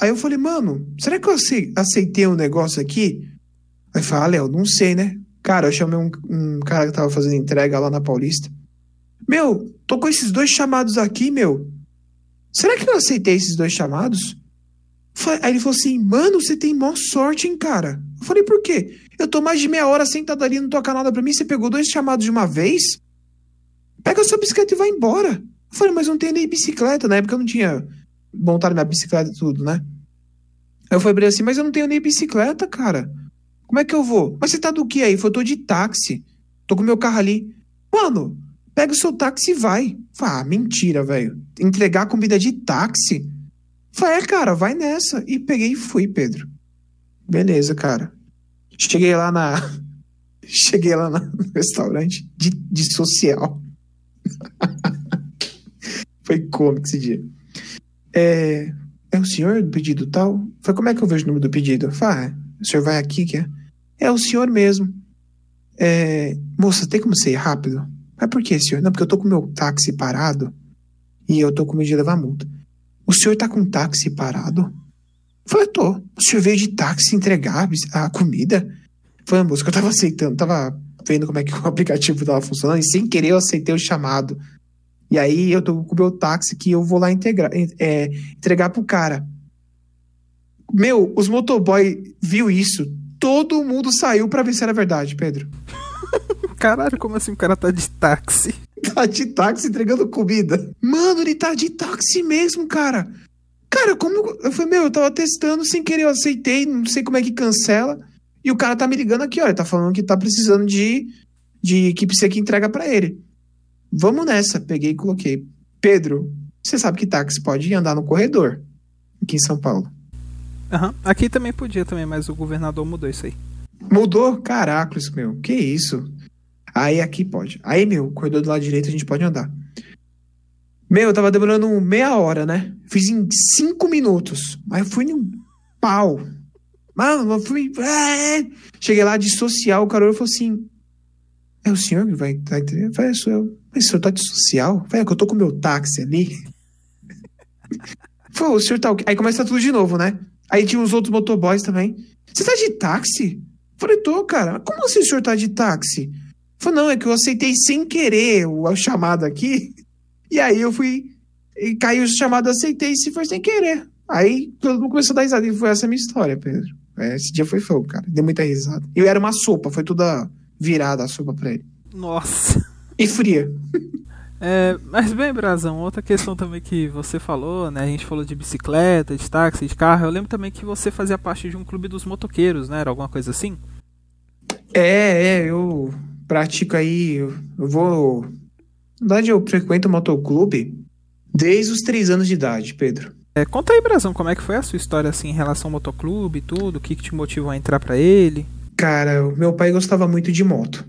Aí eu falei, mano, será que eu aceitei um negócio aqui? Aí fala, ah, Léo, não sei, né? Cara, eu chamei um, um, cara que tava fazendo entrega lá na Paulista. Meu, tô com esses dois chamados aqui, meu. Será que eu aceitei esses dois chamados? Aí ele falou assim, mano, você tem maior sorte, hein, cara? Eu falei, por quê? Eu tô mais de meia hora sentado ali, não toca nada pra mim, você pegou dois chamados de uma vez? Pega a sua bicicleta e vai embora. Eu falei, mas não tem nem bicicleta, na época eu não tinha montaram minha bicicleta e tudo, né? Aí eu falei assim, mas eu não tenho nem bicicleta, cara. Como é que eu vou? Mas você tá do que aí? Eu tô de táxi. Tô com meu carro ali. Mano, pega o seu táxi e vai. Falei, ah, mentira, velho. Entregar comida de táxi? Falei, é, cara, vai nessa. E peguei e fui, Pedro. Beleza, cara. Cheguei lá na. Cheguei lá no restaurante de, de social. Foi cômico esse dia. É, é o senhor do pedido tal? Foi como é que eu vejo o número do pedido? Fala, ah, o senhor vai aqui, que é? É o senhor mesmo. É, moça, tem como ser rápido? Mas por que, senhor? Não, porque eu tô com meu táxi parado e eu tô com medo de levar multa. O senhor tá com o táxi parado? Foi, eu tô. O senhor veio de táxi entregar a comida? Foi a moça que eu tava aceitando, tava vendo como é que o aplicativo tava funcionando e sem querer eu aceitei o chamado. E aí eu tô com o meu táxi que eu vou lá integrar, é, entregar pro cara. Meu, os motoboy viu isso. Todo mundo saiu para ver se era verdade, Pedro. Caralho, como assim o cara tá de táxi? Tá de táxi entregando comida. Mano, ele tá de táxi mesmo, cara. Cara, como. Eu falei, meu, eu tava testando sem querer, eu aceitei, não sei como é que cancela. E o cara tá me ligando aqui, olha, tá falando que tá precisando de, de equipe C que entrega para ele. Vamos nessa. Peguei e coloquei. Pedro, você sabe que táxi pode andar no corredor aqui em São Paulo. Uhum. Aqui também podia também, mas o governador mudou isso aí. Mudou? Caracoles, meu. Que isso? Aí aqui pode. Aí, meu, corredor do lado direito a gente pode andar. Meu, eu tava demorando meia hora, né? Fiz em cinco minutos. Mas eu fui num pau. Mano, eu fui. É. Cheguei lá de social, o cara falou assim: É o senhor que vai tá Eu falei, é, sou eu. Mas o senhor tá de social? Falei, é que eu tô com o meu táxi ali. Falei, o senhor tá. Aí começa tudo de novo, né? Aí tinha os outros motoboys também. Você tá de táxi? Falei, tô, cara. Como assim o senhor tá de táxi? Falei, não, é que eu aceitei sem querer o chamado aqui. E aí eu fui. E caiu o chamado, aceitei se foi sem querer. Aí todo mundo começou a dar risada. E foi essa a minha história, Pedro. É, esse dia foi fogo, cara. Deu muita risada. Eu era uma sopa, foi toda virada a sopa pra ele. Nossa. E fria. É, mas bem, Brazão, outra questão também que você falou, né? A gente falou de bicicleta, de táxi, de carro. Eu lembro também que você fazia parte de um clube dos motoqueiros, né? Era alguma coisa assim? É, é, eu pratico aí, eu vou. Na verdade, eu frequento o motoclube desde os três anos de idade, Pedro. É, conta aí, Brazão, como é que foi a sua história assim em relação ao motoclube e tudo? O que, que te motivou a entrar para ele? Cara, meu pai gostava muito de moto.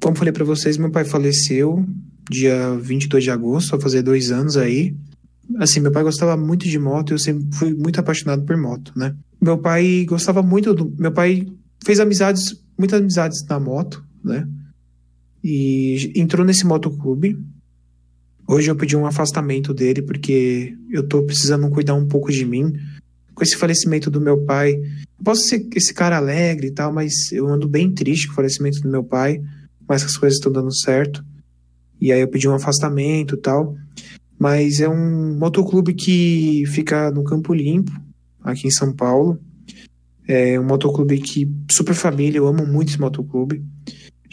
Como falei para vocês, meu pai faleceu dia 22 de agosto, vai fazer dois anos aí. Assim, meu pai gostava muito de moto, eu sempre fui muito apaixonado por moto, né? Meu pai gostava muito do. Meu pai fez amizades, muitas amizades na moto, né? E entrou nesse motoclube. Hoje eu pedi um afastamento dele porque eu tô precisando cuidar um pouco de mim. Com esse falecimento do meu pai, eu posso ser esse cara alegre e tal, mas eu ando bem triste com o falecimento do meu pai, mas as coisas estão dando certo. E aí eu pedi um afastamento e tal. Mas é um motoclube que fica no Campo Limpo, aqui em São Paulo. É um motoclube que super família, eu amo muito esse motoclube.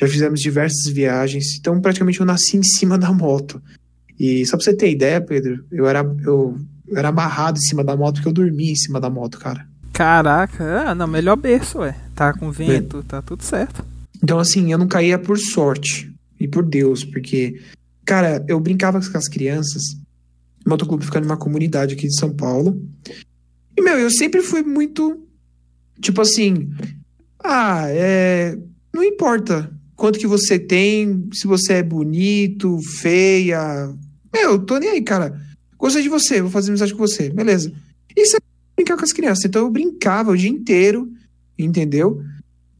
Já fizemos diversas viagens, então praticamente eu nasci em cima da moto. E só pra você ter ideia, Pedro, eu era, eu, eu era amarrado em cima da moto porque eu dormia em cima da moto, cara. Caraca, ah, não, melhor berço, ué. Tá com vento, Bem, tá tudo certo. Então, assim, eu não caía por sorte e por Deus, porque, cara, eu brincava com as crianças. O motoclube fica numa comunidade aqui de São Paulo. E, meu, eu sempre fui muito. Tipo assim. Ah, é. Não importa quanto que você tem, se você é bonito, feia. Meu, eu tô nem aí, cara. Gostei de você, vou fazer amizade com você. Beleza. Isso é brincar com as crianças. Então eu brincava o dia inteiro, entendeu?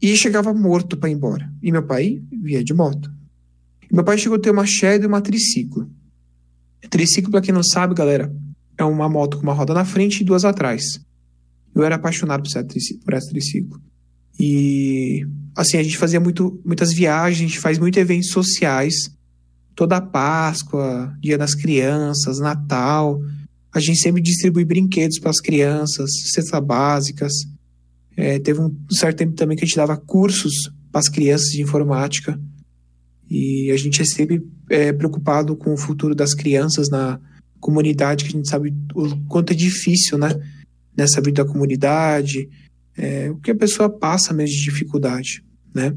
E chegava morto para ir embora. E meu pai via de moto. Meu pai chegou a ter uma Shadow e uma triciclo. Triciclo, para quem não sabe, galera, é uma moto com uma roda na frente e duas atrás. Eu era apaixonado por essa triciclo. E, assim, a gente fazia muito, muitas viagens, a gente faz muitos eventos sociais. Toda a Páscoa, Dia das Crianças, Natal. A gente sempre distribui brinquedos para as crianças, cestas básicas. É, teve um certo tempo também que a gente dava cursos para as crianças de informática. E a gente é sempre é, preocupado com o futuro das crianças na comunidade, que a gente sabe o quanto é difícil, né? Nessa vida da comunidade, é, o que a pessoa passa mesmo de dificuldade, né?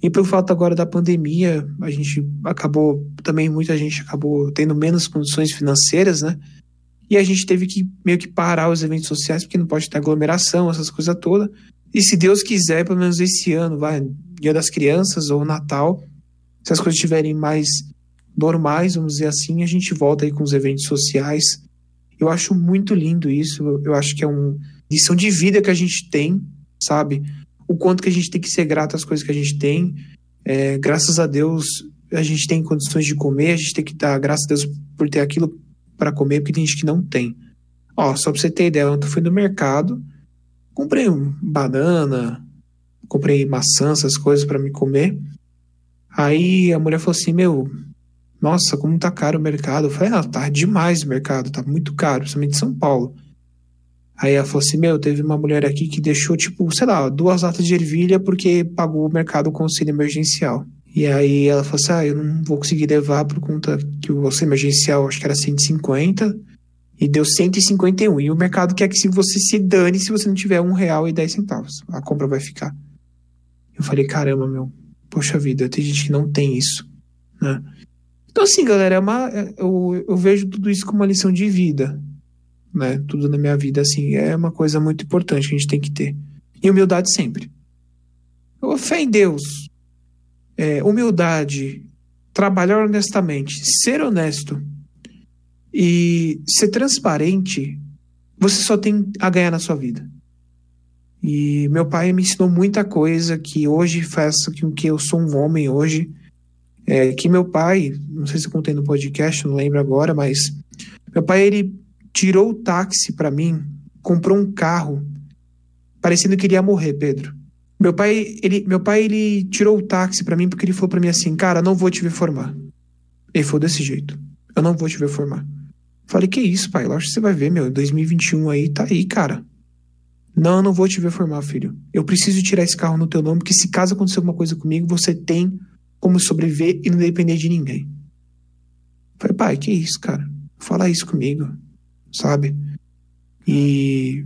E pelo fato agora da pandemia, a gente acabou, também muita gente acabou tendo menos condições financeiras, né? E a gente teve que meio que parar os eventos sociais, porque não pode ter aglomeração, essas coisas todas. E se Deus quiser, pelo menos esse ano, vai, Dia das Crianças ou Natal, se as coisas estiverem mais normais, vamos dizer assim, a gente volta aí com os eventos sociais. Eu acho muito lindo isso. Eu acho que é uma lição de vida que a gente tem, sabe? O quanto que a gente tem que ser grato às coisas que a gente tem. É, graças a Deus, a gente tem condições de comer, a gente tem que dar graças a Deus por ter aquilo para comer, porque tem gente que não tem. Ó, só pra você ter ideia, ontem eu fui no mercado, comprei banana, comprei maçã, essas coisas para me comer. Aí a mulher falou assim: Meu, nossa, como tá caro o mercado. Eu falei: Ah, tá demais o mercado, tá muito caro, principalmente em São Paulo. Aí ela falou assim: Meu, teve uma mulher aqui que deixou, tipo, sei lá, duas latas de ervilha porque pagou o mercado com auxílio emergencial. E aí ela falou assim: Ah, eu não vou conseguir levar por conta que o auxílio emergencial acho que era 150 e deu 151. E o mercado quer que se você se dane se você não tiver um real e dez centavos. A compra vai ficar. Eu falei, caramba, meu, poxa vida, tem gente que não tem isso, né? Então, assim, galera, é uma, é, eu, eu vejo tudo isso como uma lição de vida, né? Tudo na minha vida, assim, é uma coisa muito importante que a gente tem que ter. E humildade sempre. Fé em Deus, é, humildade, trabalhar honestamente, ser honesto e ser transparente, você só tem a ganhar na sua vida. E meu pai me ensinou muita coisa que hoje faz com que eu sou um homem hoje. É, que meu pai, não sei se eu contei no podcast, não lembro agora, mas meu pai ele tirou o táxi para mim, comprou um carro, parecendo que iria morrer, Pedro. Meu pai, ele, meu pai, ele tirou o táxi para mim porque ele falou para mim assim, cara, não vou te ver formar. Ele falou desse jeito, eu não vou te ver formar. Falei, que isso, pai? Lógico que você vai ver, meu, 2021 aí tá aí, cara. Não, eu não vou te ver formar, filho. Eu preciso tirar esse carro no teu nome, porque se caso acontecer alguma coisa comigo, você tem como sobreviver e não depender de ninguém. Falei, pai, que isso, cara? Fala isso comigo, sabe? E.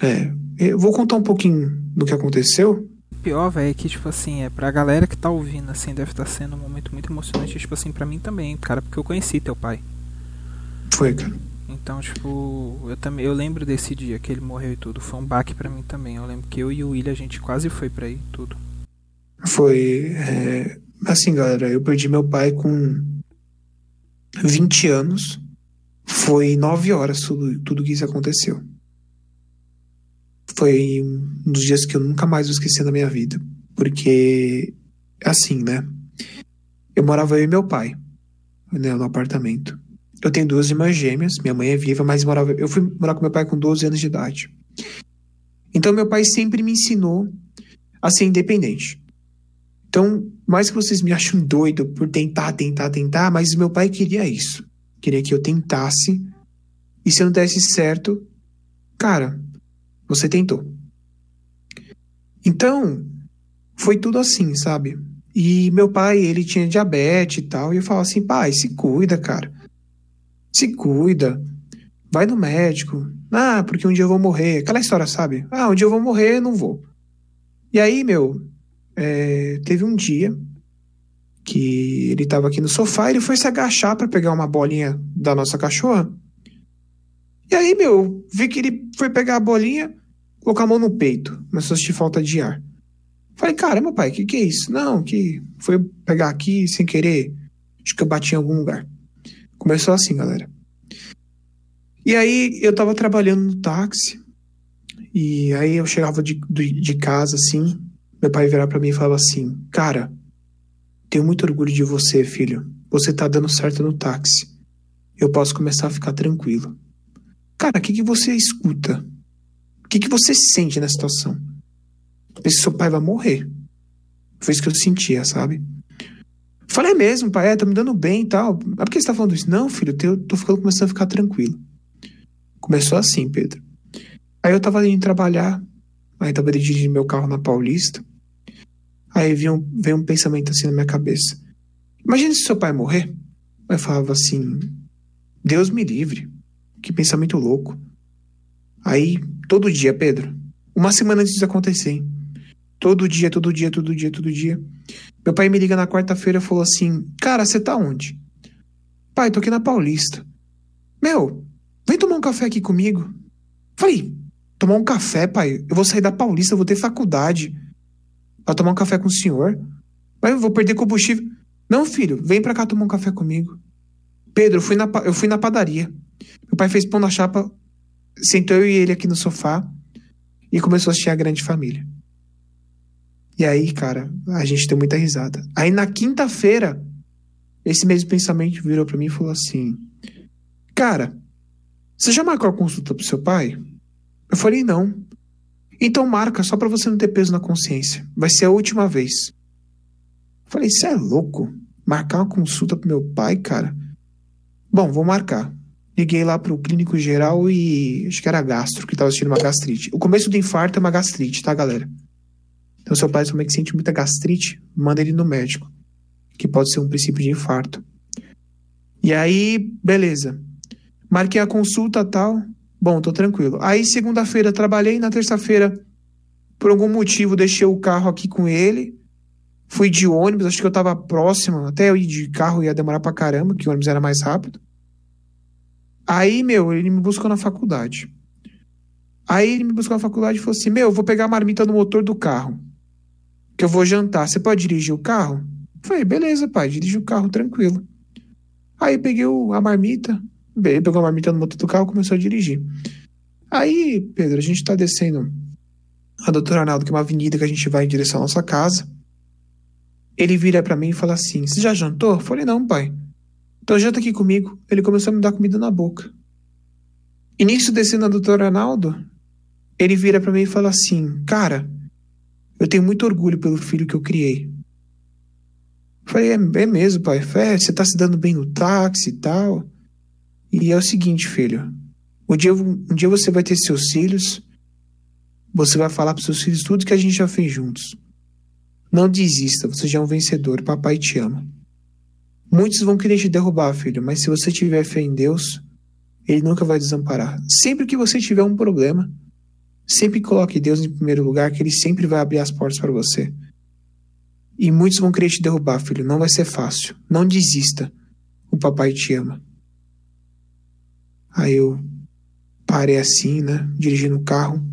É. Eu vou contar um pouquinho do que aconteceu. O pior, velho, é que, tipo assim, é pra galera que tá ouvindo, assim, deve estar tá sendo um momento muito emocionante, tipo assim, pra mim também, cara, porque eu conheci teu pai. Foi, cara. Então, tipo, eu também eu lembro desse dia que ele morreu e tudo. Foi um baque para mim também. Eu lembro que eu e o William a gente quase foi para aí tudo. Foi é, assim, galera, eu perdi meu pai com 20 anos. Foi 9 horas tudo, tudo que isso aconteceu. Foi um dos dias que eu nunca mais vou esquecer na minha vida. Porque, assim, né? Eu morava eu e meu pai né, no apartamento. Eu tenho duas irmãs gêmeas, minha mãe é viva, mas morava, eu fui morar com meu pai com 12 anos de idade. Então meu pai sempre me ensinou a ser independente. Então, mais que vocês me acham doido por tentar, tentar, tentar, mas meu pai queria isso. Queria que eu tentasse. E se não desse certo, cara, você tentou. Então, foi tudo assim, sabe? E meu pai, ele tinha diabetes e tal, e eu falava assim, pai, se cuida, cara se cuida, vai no médico. Ah, porque um dia eu vou morrer. Aquela história, sabe? Ah, um dia eu vou morrer, não vou. E aí, meu, é, teve um dia que ele tava aqui no sofá, ele foi se agachar para pegar uma bolinha da nossa cachorra. E aí, meu, vi que ele foi pegar a bolinha, colocar a mão no peito, começou a sentir falta de ar. Falei, caramba, pai, o que, que é isso? Não, que foi pegar aqui sem querer, acho que eu bati em algum lugar. Começou assim, galera. E aí eu tava trabalhando no táxi, e aí eu chegava de, de, de casa assim, meu pai virava para mim e falava assim: Cara, tenho muito orgulho de você, filho. Você tá dando certo no táxi. Eu posso começar a ficar tranquilo. Cara, o que, que você escuta? O que, que você sente na situação? Esse seu pai vai morrer. Foi isso que eu sentia, sabe? Falei, é mesmo, pai, é, tá me dando bem e tal. Mas por que você tá falando isso? Não, filho, eu tô ficando, começando a ficar tranquilo. Começou assim, Pedro. Aí eu tava indo trabalhar, aí tava dirigindo meu carro na Paulista. Aí veio um, veio um pensamento assim na minha cabeça. Imagina se seu pai morrer. Eu falava assim, Deus me livre. Que pensamento louco. Aí, todo dia, Pedro, uma semana antes disso acontecer, hein? Todo dia, todo dia, todo dia, todo dia. Meu pai me liga na quarta-feira e falou assim: Cara, você tá onde? Pai, tô aqui na Paulista. Meu, vem tomar um café aqui comigo. Falei: Tomar um café, pai? Eu vou sair da Paulista, vou ter faculdade. Pra tomar um café com o senhor? Mas eu vou perder combustível. Não, filho, vem pra cá tomar um café comigo. Pedro, eu fui na, eu fui na padaria. Meu pai fez pão na chapa, sentou eu e ele aqui no sofá e começou a assistir a grande família. E aí, cara, a gente deu muita risada. Aí na quinta-feira, esse mesmo pensamento virou para mim e falou assim: Cara, você já marcou a consulta pro seu pai? Eu falei: Não. Então marca, só para você não ter peso na consciência. Vai ser a última vez. Falei: Você é louco? Marcar uma consulta pro meu pai, cara? Bom, vou marcar. Liguei lá pro clínico geral e acho que era gastro, que tava assistindo uma gastrite. O começo do infarto é uma gastrite, tá, galera? Então, seu pai também sente muita gastrite, manda ele no médico, que pode ser um princípio de infarto. E aí, beleza. Marquei a consulta tal. Bom, tô tranquilo. Aí, segunda-feira, trabalhei. Na terça-feira, por algum motivo, deixei o carro aqui com ele. Fui de ônibus, acho que eu tava próximo, até eu ir de carro ia demorar pra caramba, que o ônibus era mais rápido. Aí, meu, ele me buscou na faculdade. Aí ele me buscou na faculdade e falou assim: Meu, eu vou pegar a marmita no motor do carro. Que eu vou jantar. Você pode dirigir o carro? Falei, beleza, pai, dirige o carro tranquilo. Aí peguei a marmita, ele pegou a marmita no motor do carro e começou a dirigir. Aí, Pedro, a gente tá descendo a doutora Arnaldo, que é uma avenida que a gente vai em direção à nossa casa. Ele vira para mim e fala assim: Você já jantou? Eu falei, não, pai. Então janta aqui comigo. Ele começou a me dar comida na boca. E nisso, descendo a doutora Arnaldo, ele vira para mim e fala assim: Cara, eu tenho muito orgulho pelo filho que eu criei. Eu falei, é, é mesmo, pai. Falei, é, você tá se dando bem no táxi e tal. E é o seguinte, filho. Um dia, um dia você vai ter seus filhos. Você vai falar para seus filhos tudo que a gente já fez juntos. Não desista, você já é um vencedor. Papai te ama. Muitos vão querer te derrubar, filho, mas se você tiver fé em Deus, Ele nunca vai desamparar. Sempre que você tiver um problema, sempre coloque Deus em primeiro lugar, que Ele sempre vai abrir as portas para você. E muitos vão querer te derrubar, filho. Não vai ser fácil. Não desista. O papai te ama. Aí eu parei assim, né? Dirigindo o carro.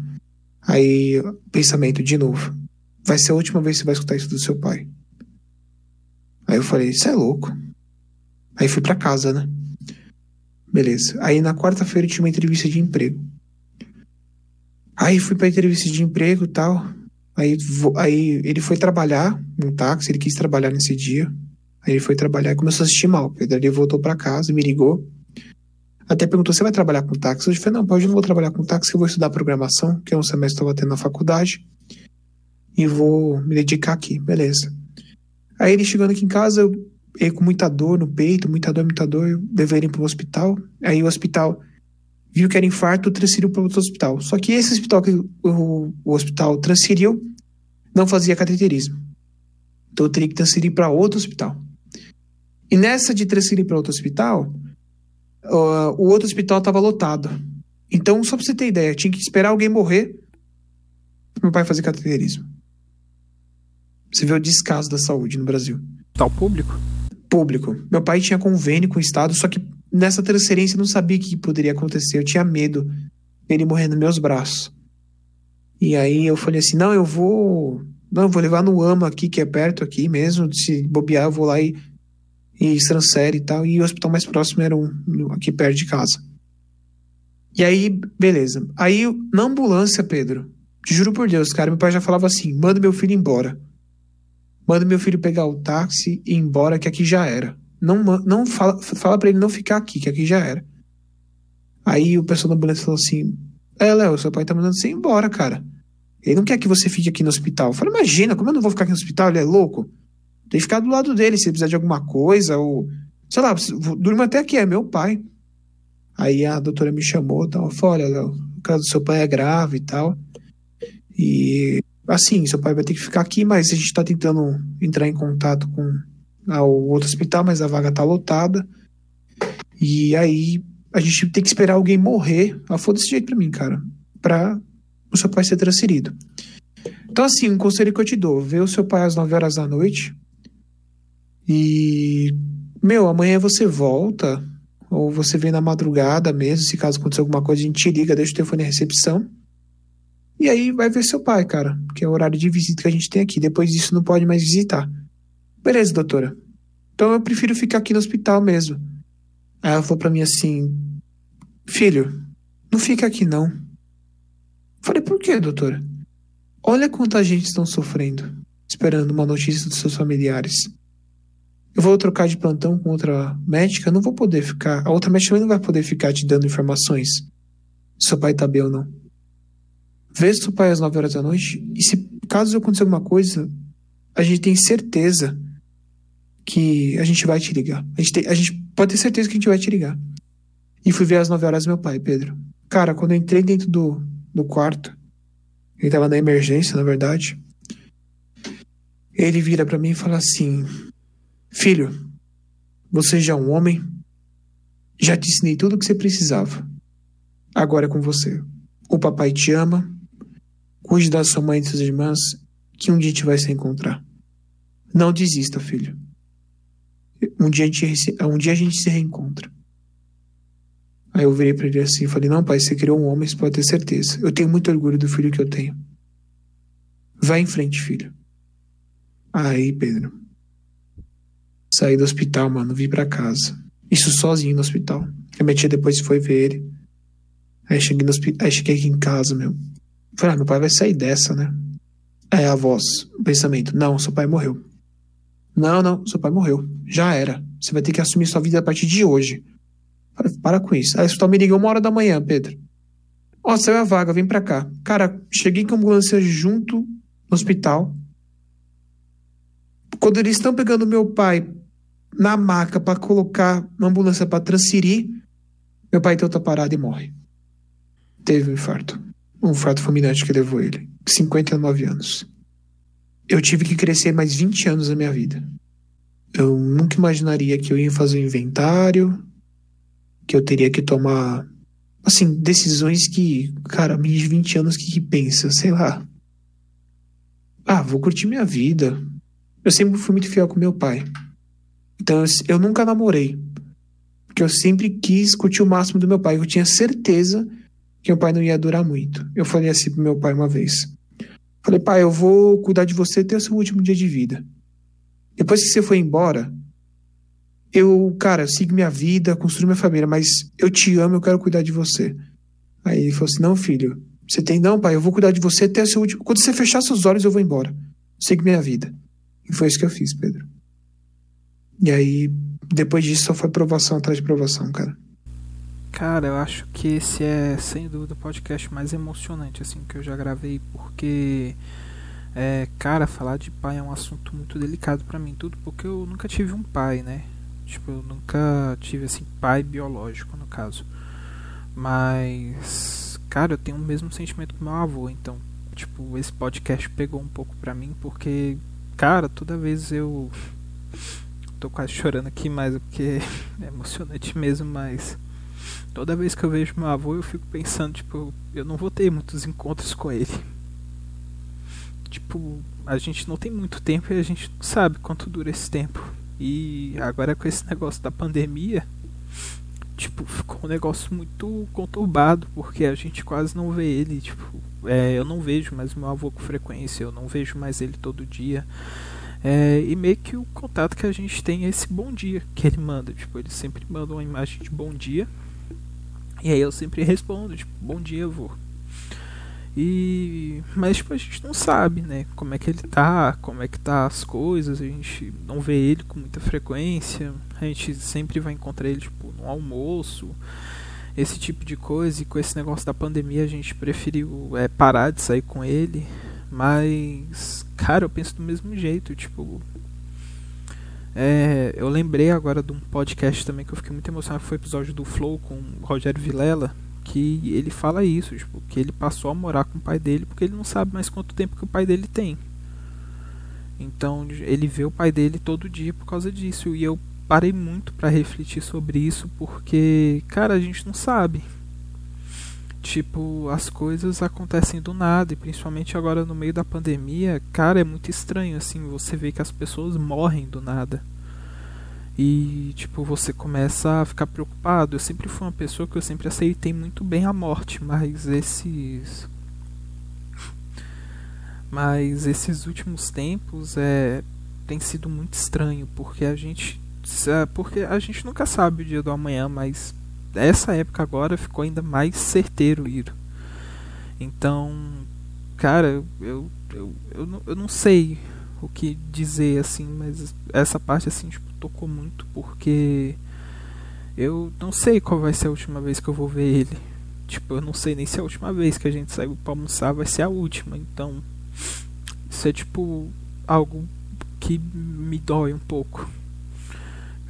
Aí, pensamento de novo. Vai ser a última vez que você vai escutar isso do seu pai. Aí eu falei, isso é louco. Aí fui para casa, né? Beleza. Aí na quarta-feira tinha uma entrevista de emprego. Aí fui pra entrevista de emprego e tal. Aí, aí ele foi trabalhar no táxi, ele quis trabalhar nesse dia. Aí ele foi trabalhar e começou a assistir mal. Ele voltou para casa, me ligou. Até perguntou: Você vai trabalhar com táxi? Eu falei: Não, hoje eu não vou trabalhar com táxi, eu vou estudar programação, que é um semestre que eu estava tendo na faculdade. E vou me dedicar aqui, beleza. Aí ele chegando aqui em casa, eu, ele com muita dor no peito, muita dor, muita dor, eu levei ele pro hospital. Aí o hospital viu que era infarto, transferiu para outro hospital. Só que esse hospital que o, o hospital transferiu não fazia cateterismo. Então eu teria que transferir para outro hospital. E nessa de transferir para outro hospital, uh, o outro hospital estava lotado. Então, só para você ter ideia, tinha que esperar alguém morrer para meu pai fazer cateterismo. Você vê o descaso da saúde no Brasil. Tal público? Público. Meu pai tinha convênio com o Estado, só que nessa transferência eu não sabia o que poderia acontecer. Eu tinha medo dele morrer nos meus braços. E aí eu falei assim: não, eu vou. Não, eu vou levar no AMA aqui, que é perto aqui mesmo. Se bobear, eu vou lá e, e transfere e tal. E o hospital mais próximo era um aqui perto de casa. E aí, beleza. Aí, na ambulância, Pedro, te juro por Deus, cara, meu pai já falava assim: manda meu filho embora. Manda meu filho pegar o táxi e ir embora, que aqui já era. Não, não fala, fala para ele não ficar aqui, que aqui já era. Aí o pessoal da ambulância falou assim: É, Léo, seu pai tá mandando você ir embora, cara. Ele não quer que você fique aqui no hospital. Eu falei: Imagina, como eu não vou ficar aqui no hospital? Ele é louco. Tem que ficar do lado dele se precisar de alguma coisa, ou sei lá, durma até aqui, é meu pai. Aí a doutora me chamou e tal. Falou: Olha, o caso do seu pai é grave e tal. E assim, seu pai vai ter que ficar aqui, mas a gente tá tentando entrar em contato com ao outro hospital, mas a vaga tá lotada. E aí a gente tem que esperar alguém morrer. Ela falou desse jeito pra mim, cara. Pra o seu pai ser transferido. Então, assim, um conselho que eu te dou: vê o seu pai às 9 horas da noite. E, meu, amanhã você volta. Ou você vem na madrugada mesmo. Se caso acontecer alguma coisa, a gente te liga, deixa o telefone em recepção. E aí vai ver seu pai, cara. Que é o horário de visita que a gente tem aqui. Depois disso, não pode mais visitar. Beleza, doutora. Então eu prefiro ficar aqui no hospital mesmo. Aí ela falou pra mim assim: Filho, não fica aqui não. Falei, por quê, doutora? Olha quanta gente estão sofrendo, esperando uma notícia dos seus familiares. Eu vou trocar de plantão com outra médica, não vou poder ficar. A outra médica também não vai poder ficar te dando informações. Se seu pai tá bem ou não. Vê seu pai às 9 horas da noite e se caso acontecer alguma coisa, a gente tem certeza que a gente vai te ligar. A gente, tem, a gente pode ter certeza que a gente vai te ligar. E fui ver às 9 horas meu pai, Pedro. Cara, quando eu entrei dentro do, do quarto, ele tava na emergência, na verdade. Ele vira para mim e fala assim: Filho, você já é um homem, já te ensinei tudo o que você precisava. Agora é com você. O papai te ama, cuide da sua mãe e das suas irmãs, que um dia a gente vai se encontrar. Não desista, filho. Um dia a gente, um dia a gente se reencontra. Aí eu virei para ele assim e falei: Não, pai, você criou um homem, você pode ter certeza. Eu tenho muito orgulho do filho que eu tenho. Vai em frente, filho. Aí, Pedro. Saí do hospital, mano, vim para casa. Isso sozinho no hospital. A minha tia depois foi ver ele. Aí cheguei, no hospital, aí cheguei aqui em casa, meu. Falei, ah, meu pai vai sair dessa, né? Aí a voz, o pensamento: Não, seu pai morreu. Não, não, seu pai morreu. Já era. Você vai ter que assumir sua vida a partir de hoje. Para com isso. Aí o hospital me ligou uma hora da manhã, Pedro. Ó, oh, saiu a vaga, vem pra cá. Cara, cheguei com a ambulância junto no hospital. Quando eles estão pegando meu pai na maca para colocar uma ambulância para transferir, meu pai tem outra parada e morre. Teve um infarto. Um infarto fulminante que levou ele. 59 anos. Eu tive que crescer mais 20 anos da minha vida. Eu nunca imaginaria que eu ia fazer um inventário, que eu teria que tomar, assim, decisões que, cara, meus 20 anos que, que pensa, sei lá. Ah, vou curtir minha vida. Eu sempre fui muito fiel com meu pai. Então eu nunca namorei. Porque eu sempre quis curtir o máximo do meu pai. Eu tinha certeza que meu pai não ia durar muito. Eu falei assim pro meu pai uma vez. Falei, pai, eu vou cuidar de você até o seu último dia de vida. Depois que você foi embora, eu, cara, sigo minha vida, construo minha família, mas eu te amo, eu quero cuidar de você. Aí ele falou assim: não, filho, você tem, não, pai, eu vou cuidar de você até o seu último. Quando você fechar seus olhos, eu vou embora. Sigo minha vida. E foi isso que eu fiz, Pedro. E aí, depois disso, só foi provação atrás de provação, cara. Cara, eu acho que esse é, sem dúvida, o podcast mais emocionante, assim, que eu já gravei, porque. É, cara, falar de pai é um assunto muito delicado para mim, tudo porque eu nunca tive um pai, né? Tipo, eu nunca tive assim pai biológico no caso. Mas, cara, eu tenho o mesmo sentimento que meu avô, então, tipo, esse podcast pegou um pouco pra mim porque, cara, toda vez eu tô quase chorando aqui, mas porque é emocionante mesmo, mas toda vez que eu vejo meu avô, eu fico pensando, tipo, eu não vou ter muitos encontros com ele. Tipo, a gente não tem muito tempo e a gente não sabe quanto dura esse tempo. E agora com esse negócio da pandemia, tipo, ficou um negócio muito conturbado, porque a gente quase não vê ele, tipo, é, eu não vejo mais meu avô com frequência, eu não vejo mais ele todo dia. É, e meio que o contato que a gente tem é esse bom dia que ele manda. Tipo, ele sempre manda uma imagem de bom dia. E aí eu sempre respondo, tipo, bom dia, avô. E mas tipo, a gente não sabe, né, como é que ele tá, como é que tá as coisas, a gente não vê ele com muita frequência. A gente sempre vai encontrar ele tipo no almoço, esse tipo de coisa. E com esse negócio da pandemia a gente preferiu é, parar de sair com ele. Mas, cara, eu penso do mesmo jeito, tipo, é, eu lembrei agora de um podcast também que eu fiquei muito emocionado, que foi o episódio do Flow com o Rogério Vilela, que ele fala isso, tipo, que ele passou a morar com o pai dele porque ele não sabe mais quanto tempo que o pai dele tem. Então ele vê o pai dele todo dia por causa disso. E eu parei muito para refletir sobre isso porque, cara, a gente não sabe. Tipo, as coisas acontecem do nada e principalmente agora no meio da pandemia, cara, é muito estranho assim, você vê que as pessoas morrem do nada. E, tipo, você começa a ficar preocupado. Eu sempre fui uma pessoa que eu sempre aceitei muito bem a morte, mas esses. Mas esses últimos tempos é tem sido muito estranho, porque a gente porque a gente nunca sabe o dia do amanhã, mas essa época agora ficou ainda mais certeiro ir. Então, cara, eu eu, eu, eu, não, sei o que dizer assim, mas essa parte assim, tipo, tocou muito porque eu não sei qual vai ser a última vez que eu vou ver ele. Tipo, eu não sei nem se é a última vez que a gente saiu pra almoçar vai ser a última. Então, isso é tipo algo que me dói um pouco.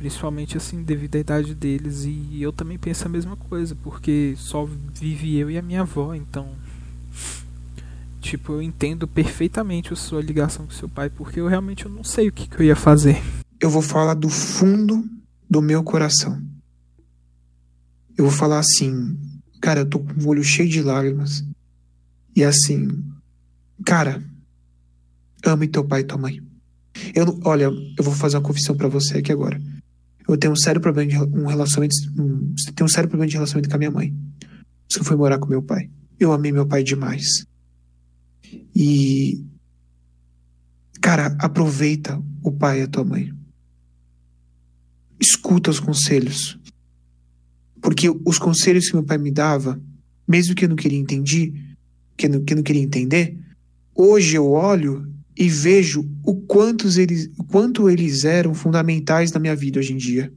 Principalmente assim, devido à idade deles. E eu também penso a mesma coisa, porque só vive eu e a minha avó, então. Tipo, eu entendo perfeitamente a sua ligação com seu pai, porque eu realmente eu não sei o que, que eu ia fazer eu vou falar do fundo do meu coração. Eu vou falar assim, cara, eu tô com o olho cheio de lágrimas. E assim, cara, ame teu pai e tua mãe. Eu, olha, eu vou fazer uma confissão para você aqui agora. Eu tenho um sério problema de um relacionamento, um, tenho um sério problema de relacionamento com a minha mãe. Que eu fui morar com meu pai. Eu amei meu pai demais. E cara, aproveita o pai e a tua mãe. Escuta os conselhos. Porque os conselhos que meu pai me dava, mesmo que eu não queria entender, que eu não, que eu não queria entender, hoje eu olho e vejo o quantos eles, o quanto eles eram fundamentais na minha vida hoje em dia.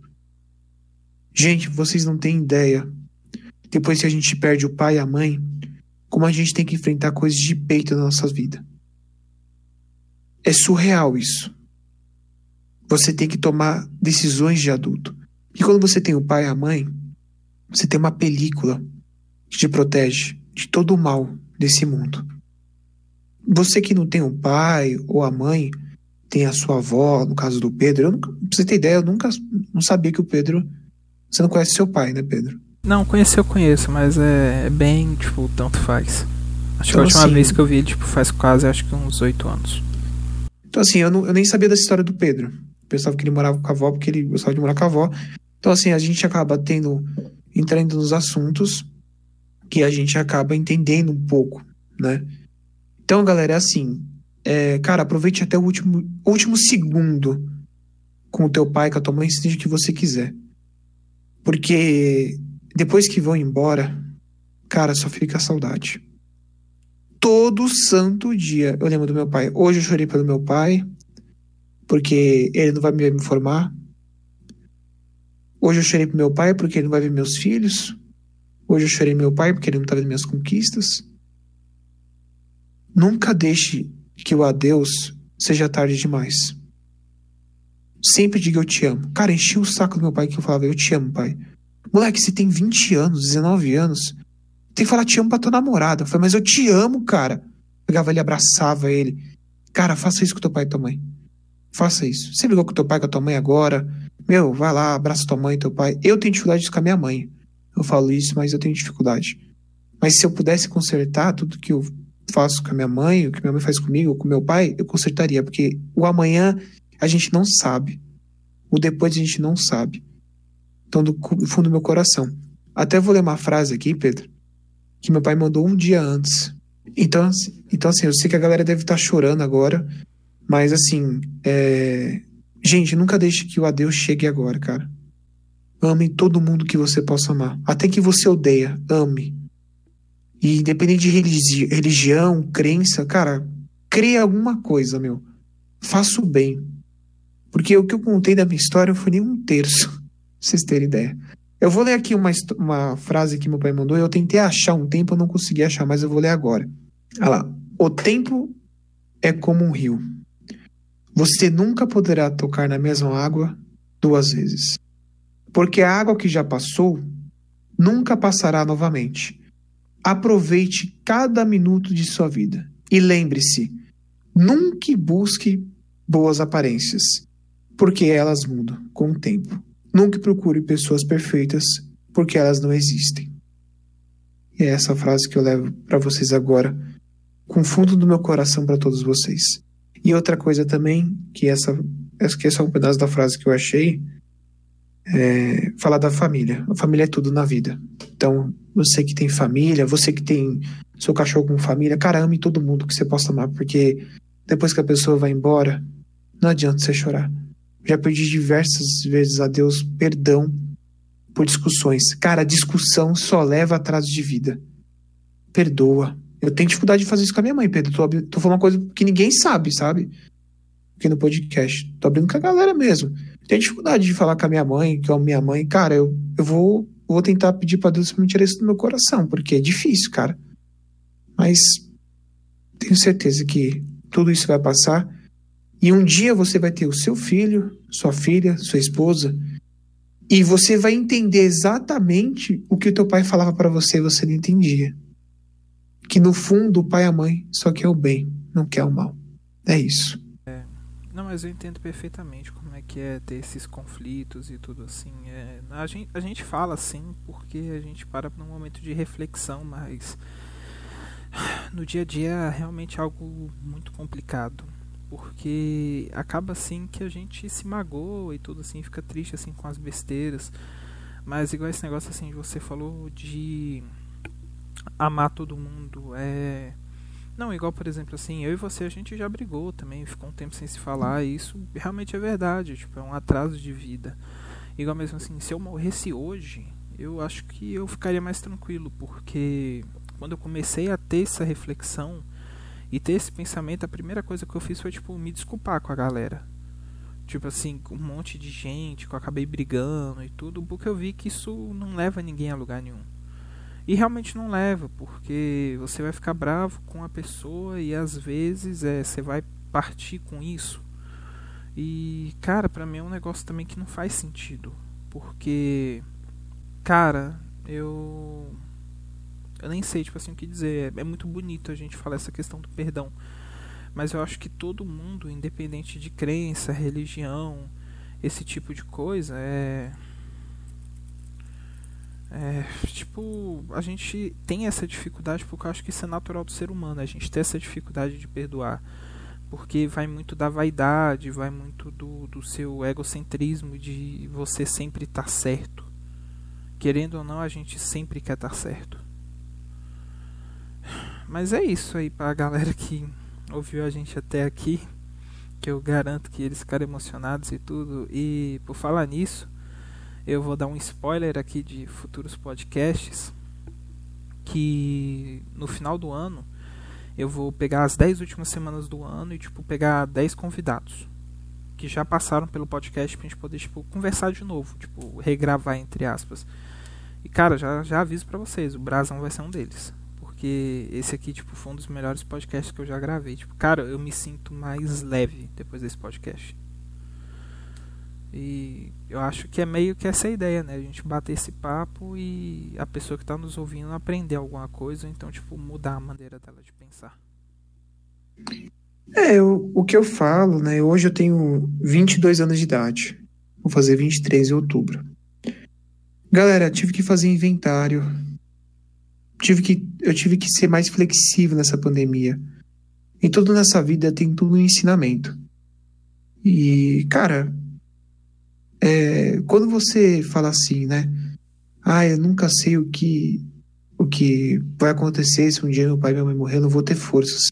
Gente, vocês não têm ideia. Depois que a gente perde o pai e a mãe, como a gente tem que enfrentar coisas de peito na nossa vida. É surreal isso. Você tem que tomar decisões de adulto. E quando você tem o pai e a mãe, você tem uma película que te protege de todo o mal desse mundo. Você que não tem o pai ou a mãe, tem a sua avó, no caso do Pedro, eu nunca, pra você ter ideia, eu nunca não sabia que o Pedro. Você não conhece seu pai, né, Pedro? Não, conhecer eu conheço, mas é, é bem, tipo, tanto faz. Acho então, que a última assim, vez que eu vi ele, tipo, faz quase, acho que uns oito anos. Então, assim, eu, não, eu nem sabia dessa história do Pedro. Eu pensava que ele morava com a avó porque ele gostava de morar com a avó. Então, assim, a gente acaba tendo, entrando nos assuntos que a gente acaba entendendo um pouco, né? Então, galera, é assim. É, cara, aproveite até o último, último segundo com o teu pai, com a tua mãe, seja o que você quiser. Porque depois que vão embora, cara, só fica a saudade. Todo santo dia eu lembro do meu pai. Hoje eu chorei pelo meu pai, porque ele não vai me informar. Hoje eu chorei pro meu pai porque ele não vai ver meus filhos. Hoje eu chorei meu pai porque ele não tá vendo minhas conquistas. Nunca deixe que o adeus seja tarde demais. Sempre diga eu te amo. Cara, enchi o saco do meu pai que eu falava eu te amo, pai. Moleque, você tem 20 anos, 19 anos. Tem que falar te amo pra tua namorada. Eu falei, mas eu te amo, cara. Pegava ele, abraçava ele. Cara, faça isso com teu pai e tua mãe. Faça isso. Você brigou com teu pai, com a tua mãe agora. Meu, vai lá, abraça tua mãe e teu pai. Eu tenho dificuldade com a minha mãe. Eu falo isso, mas eu tenho dificuldade. Mas se eu pudesse consertar tudo que eu faço com a minha mãe, o que minha mãe faz comigo, com meu pai, eu consertaria, porque o amanhã a gente não sabe. O depois a gente não sabe. Então, do fundo do meu coração. Até vou ler uma frase aqui, Pedro, que meu pai mandou um dia antes. Então, assim, então assim, eu sei que a galera deve estar chorando agora, mas assim, é... gente, nunca deixe que o adeus chegue agora, cara. Ame todo mundo que você possa amar. Até que você odeia, ame. E independente de religi religião, crença, cara, cria alguma coisa, meu. Faça o bem. Porque o que eu contei da minha história não foi nem um terço, pra vocês terem ideia. Eu vou ler aqui uma, uma frase que meu pai mandou. Eu tentei achar um tempo, eu não consegui achar, mas eu vou ler agora. Olha lá. O tempo é como um rio. Você nunca poderá tocar na mesma água duas vezes. Porque a água que já passou nunca passará novamente. Aproveite cada minuto de sua vida e lembre-se: nunca busque boas aparências, porque elas mudam com o tempo. Nunca procure pessoas perfeitas, porque elas não existem. E é essa frase que eu levo para vocês agora, com fundo do meu coração para todos vocês. E outra coisa também, que essa, essa é só um pedaço da frase que eu achei, é, falar da família. A família é tudo na vida. Então, você que tem família, você que tem seu cachorro com família, cara, ame todo mundo que você possa amar, porque depois que a pessoa vai embora, não adianta você chorar. Já pedi diversas vezes a Deus perdão por discussões. Cara, discussão só leva atraso de vida. Perdoa. Eu tenho dificuldade de fazer isso com a minha mãe, Pedro. Tô, tô falando uma coisa que ninguém sabe, sabe? Aqui no podcast. Tô abrindo com a galera mesmo tenho dificuldade de falar com a minha mãe, que é a minha mãe, cara, eu, eu vou, vou tentar pedir para Deus me tirar isso do meu coração, porque é difícil, cara. Mas tenho certeza que tudo isso vai passar e um dia você vai ter o seu filho, sua filha, sua esposa, e você vai entender exatamente o que o teu pai falava para você e você não entendia. Que no fundo o pai e a mãe só quer o bem, não quer o mal. É isso. É, não, mas eu entendo perfeitamente que é ter esses conflitos e tudo assim. É, a, gente, a gente fala assim porque a gente para num momento de reflexão, mas no dia a dia é realmente algo muito complicado. porque acaba assim que a gente se magoa e tudo assim, fica triste assim com as besteiras. Mas igual esse negócio assim, você falou de amar todo mundo, é não, igual por exemplo assim, eu e você a gente já brigou também, ficou um tempo sem se falar, e isso realmente é verdade, tipo, é um atraso de vida. Igual mesmo assim, se eu morresse hoje, eu acho que eu ficaria mais tranquilo, porque quando eu comecei a ter essa reflexão e ter esse pensamento, a primeira coisa que eu fiz foi tipo me desculpar com a galera. Tipo assim, um monte de gente que eu acabei brigando e tudo, porque eu vi que isso não leva ninguém a lugar nenhum. E realmente não leva, porque você vai ficar bravo com a pessoa e às vezes é, você vai partir com isso. E, cara, pra mim é um negócio também que não faz sentido. Porque, cara, eu eu nem sei, tipo assim, o que dizer. É, é muito bonito a gente falar essa questão do perdão. Mas eu acho que todo mundo, independente de crença, religião, esse tipo de coisa, é. É, tipo, a gente tem essa dificuldade porque eu acho que isso é natural do ser humano, a gente tem essa dificuldade de perdoar. Porque vai muito da vaidade, vai muito do, do seu egocentrismo de você sempre estar tá certo. Querendo ou não, a gente sempre quer estar tá certo. Mas é isso aí pra galera que ouviu a gente até aqui. Que eu garanto que eles ficaram emocionados e tudo. E por falar nisso, eu vou dar um spoiler aqui de futuros podcasts. Que no final do ano eu vou pegar as 10 últimas semanas do ano e tipo pegar 10 convidados que já passaram pelo podcast pra gente poder tipo conversar de novo, tipo regravar entre aspas. E cara, já já aviso para vocês, o Brasão vai ser um deles porque esse aqui, tipo, foi um dos melhores podcasts que eu já gravei. Tipo, cara, eu me sinto mais leve depois desse podcast. E eu acho que é meio que essa ideia, né? A gente bater esse papo e a pessoa que está nos ouvindo aprender alguma coisa, então, tipo, mudar a maneira dela de pensar. É, eu, o que eu falo, né? Hoje eu tenho 22 anos de idade. Vou fazer 23 em outubro. Galera, tive que fazer inventário tive que, eu tive que ser mais flexível nessa pandemia. Em tudo nessa vida tem tudo um ensinamento. E, cara, é, quando você fala assim, né? Ah, eu nunca sei o que o que vai acontecer se um dia meu pai e minha mãe morrer, eu não vou ter forças.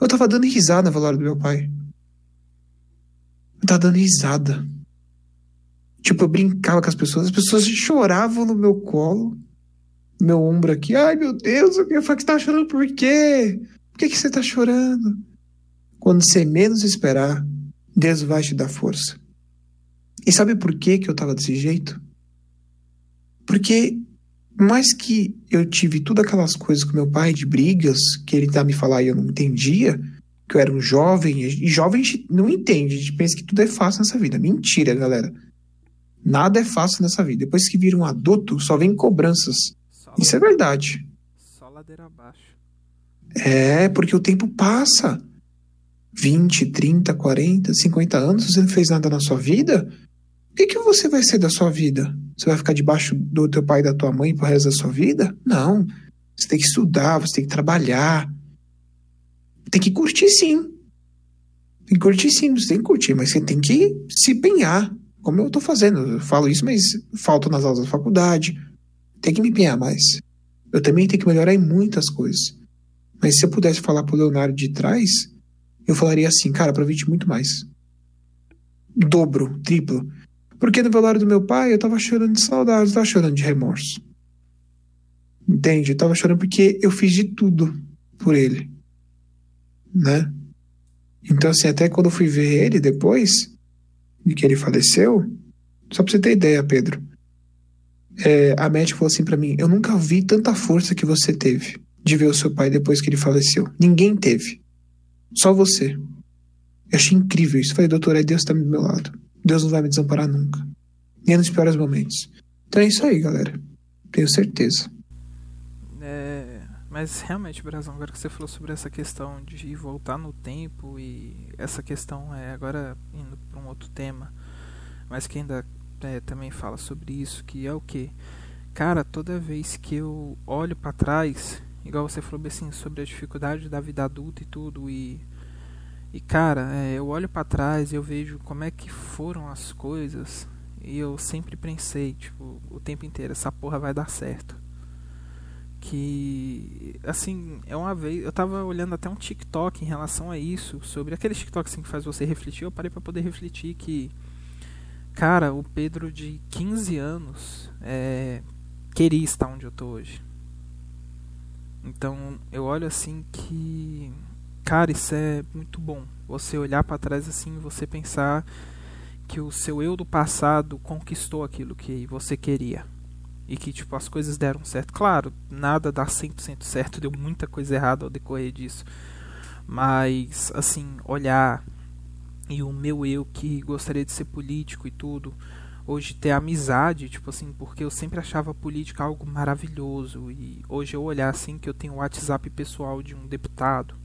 Eu tava dando risada na do meu pai. Eu tava dando risada. Tipo, eu brincava com as pessoas, as pessoas choravam no meu colo meu ombro aqui. Ai, meu Deus, o que foi que você tá chorando por quê? Por que, que você tá chorando? Quando você menos esperar, Deus vai te dar força. E sabe por que, que eu tava desse jeito? Porque, mais que eu tive todas aquelas coisas com meu pai, de brigas, que ele tá me falar e eu não entendia, que eu era um jovem, e jovem a gente não entende, a gente pensa que tudo é fácil nessa vida. Mentira, galera. Nada é fácil nessa vida. Depois que vira um adulto, só vem cobranças. Isso é verdade. Só ladeira abaixo. É, porque o tempo passa. 20, 30, 40, 50 anos, você não fez nada na sua vida? Que, que você vai ser da sua vida? Você vai ficar debaixo do teu pai e da tua mãe pro resto da sua vida? Não. Você tem que estudar, você tem que trabalhar. Tem que curtir sim. Tem que curtir sim, você tem que curtir, mas você tem que se empenhar. Como eu tô fazendo. Eu falo isso, mas falto nas aulas da faculdade tem que me empenhar mais. Eu também tenho que melhorar em muitas coisas. Mas se eu pudesse falar pro Leonardo de trás, eu falaria assim, cara, aproveite muito mais. Dobro, triplo. Porque no velório do meu pai eu tava chorando de saudade, eu tava chorando de remorso. Entende? Eu tava chorando porque eu fiz de tudo por ele. Né? Então, assim, até quando eu fui ver ele depois de que ele faleceu, só pra você ter ideia, Pedro, é, a médica falou assim para mim: Eu nunca vi tanta força que você teve de ver o seu pai depois que ele faleceu. Ninguém teve. Só você. Eu achei incrível isso. Falei, doutor, é Deus tá do meu lado. Deus não vai me desamparar nunca. Nem nos piores momentos. Então é isso aí, galera. Tenho certeza. É, mas realmente, Brasão, agora que você falou sobre essa questão de voltar no tempo e essa questão é agora indo para um outro tema, mas que ainda é, também fala sobre isso, que é o que? Cara, toda vez que eu olho para trás, igual você falou assim, sobre a dificuldade da vida adulta e tudo, e E cara, é, eu olho para trás e eu vejo como é que foram as coisas e eu sempre pensei, tipo, o tempo inteiro, essa porra vai dar certo. Que assim, é uma vez, eu tava olhando até um TikTok em relação a isso, sobre aquele TikTok assim que faz você refletir, eu parei para poder refletir que cara, o Pedro de 15 anos é, queria estar onde eu tô hoje. Então, eu olho assim que cara, isso é muito bom. Você olhar para trás assim, você pensar que o seu eu do passado conquistou aquilo que você queria. E que tipo as coisas deram certo. Claro, nada dá 100% certo, deu muita coisa errada ao decorrer disso. Mas assim, olhar e o meu eu que gostaria de ser político e tudo, hoje ter amizade, tipo assim, porque eu sempre achava a política algo maravilhoso e hoje eu olhar assim que eu tenho o WhatsApp pessoal de um deputado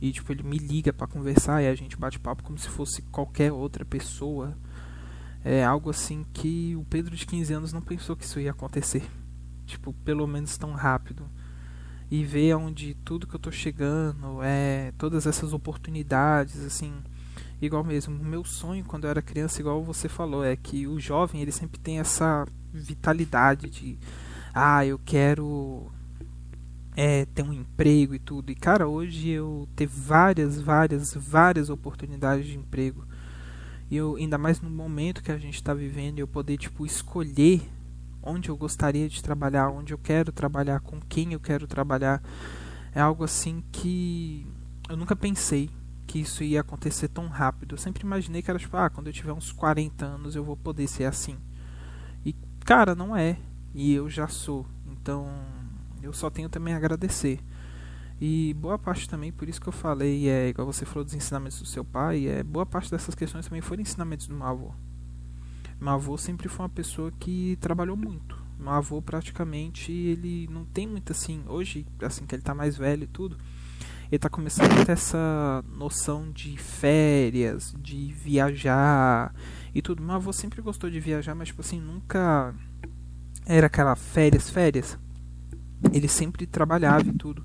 e tipo ele me liga para conversar e a gente bate papo como se fosse qualquer outra pessoa. É algo assim que o Pedro de 15 anos não pensou que isso ia acontecer. Tipo, pelo menos tão rápido. E ver onde tudo que eu tô chegando, é todas essas oportunidades assim, igual mesmo, meu sonho quando eu era criança, igual você falou, é que o jovem ele sempre tem essa vitalidade de ah, eu quero é, ter um emprego e tudo. E cara, hoje eu ter várias, várias, várias oportunidades de emprego. E eu, ainda mais no momento que a gente está vivendo, eu poder tipo escolher onde eu gostaria de trabalhar, onde eu quero trabalhar, com quem eu quero trabalhar. É algo assim que eu nunca pensei que isso ia acontecer tão rápido. Eu sempre imaginei que era tipo, ah, quando eu tiver uns 40 anos eu vou poder ser assim. E cara, não é. E eu já sou. Então, eu só tenho também a agradecer. E boa parte também, por isso que eu falei, é igual você falou dos ensinamentos do seu pai, é boa parte dessas questões também foram ensinamentos do meu avô. Meu avô sempre foi uma pessoa que trabalhou muito. Meu avô praticamente ele não tem muito assim, hoje, assim que ele tá mais velho e tudo, ele tá começando a ter essa noção de férias, de viajar e tudo. Meu avô sempre gostou de viajar, mas tipo assim, nunca era aquela férias, férias ele sempre trabalhava e tudo.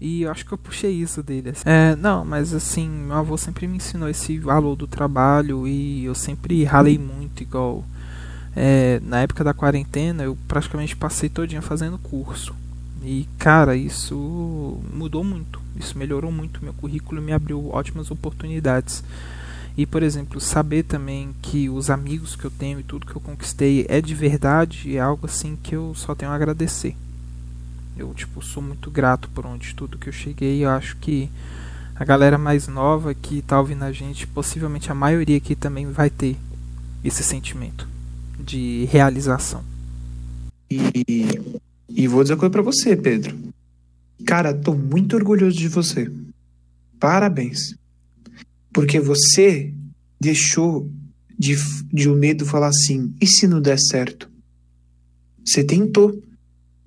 E eu acho que eu puxei isso dele. Assim. É, não, mas assim, meu avô sempre me ensinou esse valor do trabalho e eu sempre ralei muito, igual. É, na época da quarentena eu praticamente passei todinha fazendo curso. E cara, isso mudou muito. Isso melhorou muito meu currículo me abriu ótimas oportunidades. E por exemplo, saber também que os amigos que eu tenho e tudo que eu conquistei é de verdade é algo assim que eu só tenho a agradecer. Eu, tipo, sou muito grato por onde tudo que eu cheguei. Eu acho que a galera mais nova que tá ouvindo a gente, possivelmente a maioria aqui também vai ter esse sentimento de realização. E, e vou dizer uma coisa pra você, Pedro. Cara, tô muito orgulhoso de você. Parabéns. Porque você deixou de, de o medo falar assim: e se não der certo? Você tentou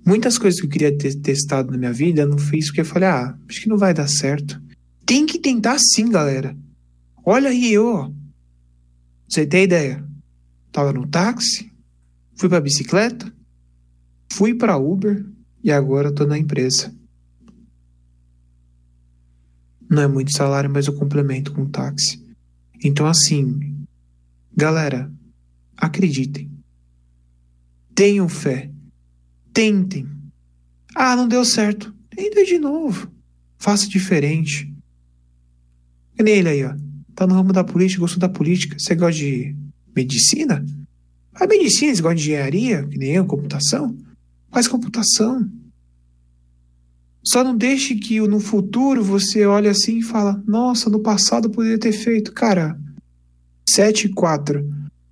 muitas coisas que eu queria ter testado na minha vida, não fiz porque eu falei, ah, acho que não vai dar certo. Tem que tentar sim, galera. Olha aí eu. Você tem ideia? Tava no táxi, fui pra bicicleta, fui pra Uber e agora tô na empresa. Não é muito salário, mas eu complemento com táxi. Então, assim, galera, acreditem. Tenham fé. Tentem. Ah, não deu certo. Tenta de novo. Faça diferente. Que nem ele aí, ó. Tá no ramo da política, gostou da política. Você gosta de medicina? Faz medicina, você gosta de engenharia, que nem eu, computação? Faz computação. Só não deixe que no futuro você olhe assim e fala: Nossa, no passado eu poderia ter feito. Cara, 7 e 4,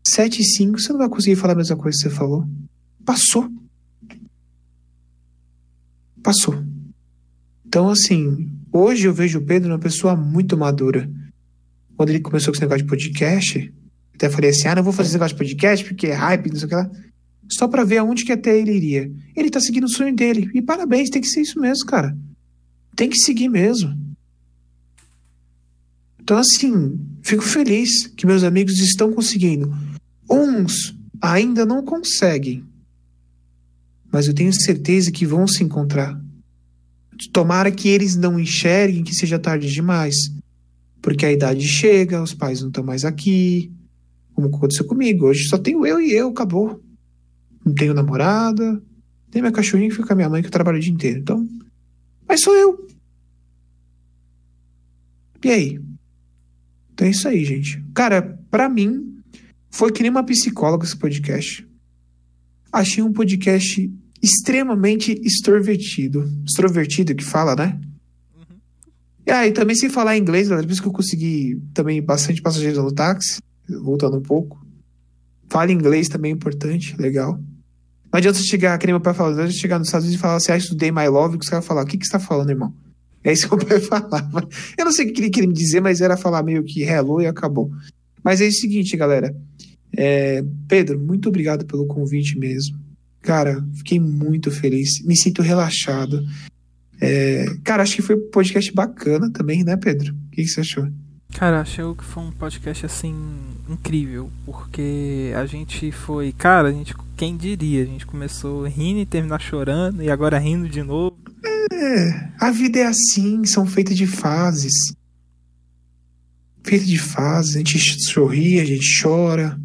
7 e 5, você não vai conseguir falar a mesma coisa que você falou. Passou passou. Então, assim, hoje eu vejo o Pedro uma pessoa muito madura. Quando ele começou com esse negócio de podcast, até falei assim: ah, não vou fazer esse negócio de podcast porque é hype, não sei o que lá. Só pra ver aonde que até ele iria. Ele tá seguindo o sonho dele. E parabéns, tem que ser isso mesmo, cara. Tem que seguir mesmo. Então, assim, fico feliz que meus amigos estão conseguindo. Uns ainda não conseguem, mas eu tenho certeza que vão se encontrar. Tomara que eles não enxerguem que seja tarde demais, porque a idade chega, os pais não estão mais aqui. Como aconteceu comigo. Hoje só tenho eu e eu, acabou. Não tenho namorada. Tem minha cachorrinha que fica com a minha mãe que eu trabalho o dia inteiro. Então. Mas sou eu. E aí? Então é isso aí, gente. Cara, pra mim, foi que nem uma psicóloga esse podcast. Achei um podcast extremamente extrovertido. Extrovertido que fala, né? Uhum. E aí, também sem falar inglês, galera, por isso que eu consegui também bastante passageiros no táxi, voltando um pouco. Fala inglês também é importante, legal. Não adianta você chegar, que nem meu pai falou, não adianta chegar nos Estados Unidos e falar assim, ah, estudei my love, que os caras falar, o que, que você tá falando, irmão? É isso que meu pai falava. Eu não sei o que ele queria me dizer, mas era falar meio que hello e acabou. Mas é o seguinte, galera. É, Pedro, muito obrigado pelo convite mesmo. Cara, fiquei muito feliz. Me sinto relaxado. É, cara, acho que foi um podcast bacana também, né, Pedro? O que, que você achou? Cara, achei que foi um podcast assim incrível, porque a gente foi, cara, a gente, quem diria, a gente começou rindo e terminar chorando e agora rindo de novo. É, a vida é assim, são feitas de fases. Feita de fases, a gente sorri, a gente chora,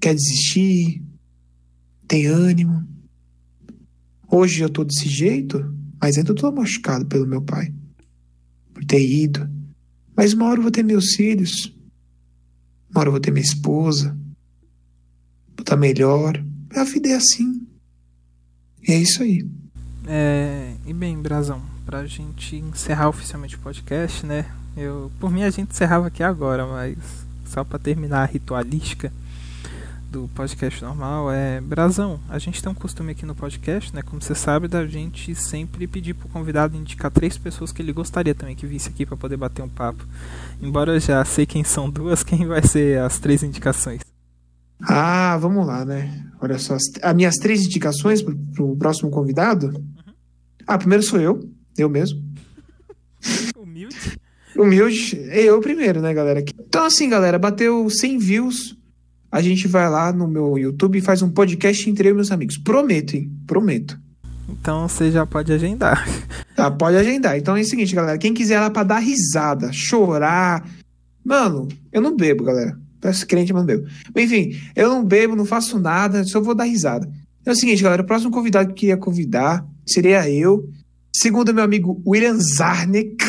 quer desistir, tem ânimo. Hoje eu tô desse jeito, mas ainda tô machucado pelo meu pai, por ter ido. Mas uma hora eu vou ter meus filhos, uma hora eu vou ter minha esposa, vou estar melhor. A vida é assim. E é isso aí. É, e bem, Brazão, pra gente encerrar oficialmente o podcast, né? Eu, por mim a gente encerrava aqui agora, mas só para terminar a ritualística do podcast normal é Brazão, a gente tem um costume aqui no podcast, né? Como você sabe, da gente sempre pedir pro convidado indicar três pessoas que ele gostaria também que visse aqui para poder bater um papo. Embora eu já sei quem são duas, quem vai ser as três indicações? Ah, vamos lá, né? Olha só, as, as minhas três indicações pro, pro próximo convidado. Uhum. Ah, primeiro sou eu, eu mesmo. Humilde. Humilde, eu primeiro, né, galera? Então, assim, galera, bateu 100 views a gente vai lá no meu YouTube e faz um podcast entre eu e meus amigos. Prometo, hein? Prometo. Então você já pode agendar. Tá, pode agendar. Então é o seguinte, galera. Quem quiser lá pra dar risada, chorar. Mano, eu não bebo, galera. Peço crente, mas não bebo. Enfim, eu não bebo, não faço nada, só vou dar risada. É o seguinte, galera. O próximo convidado que eu queria convidar seria eu. Segundo meu amigo William Zarnik.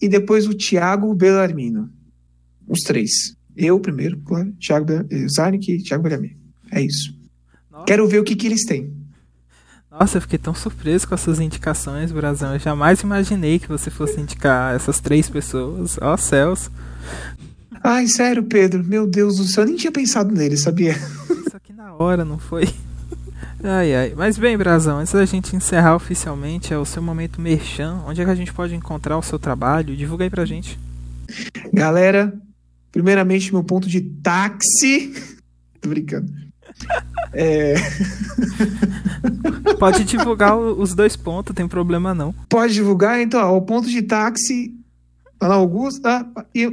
E depois o Thiago Belarmino. Os três. Eu primeiro, claro. Thiago Zarnik e Thiago Bellarmino. É isso. Nossa. Quero ver o que, que eles têm. Nossa, eu fiquei tão surpreso com as suas indicações, Brazão. Eu jamais imaginei que você fosse indicar essas três pessoas. Ó oh, céus. Ai, sério, Pedro. Meu Deus do céu, eu nem tinha pensado nele, sabia? Isso aqui na hora, não foi? Ai, ai. Mas bem, Brazão, antes da gente encerrar oficialmente, é o seu momento merchan. Onde é que a gente pode encontrar o seu trabalho? Divulga aí pra gente. Galera, Primeiramente, meu ponto de táxi. Tô brincando. É... Pode divulgar os dois pontos, tem problema não. Pode divulgar, então, ó, o ponto de táxi. Ana Augusta. E,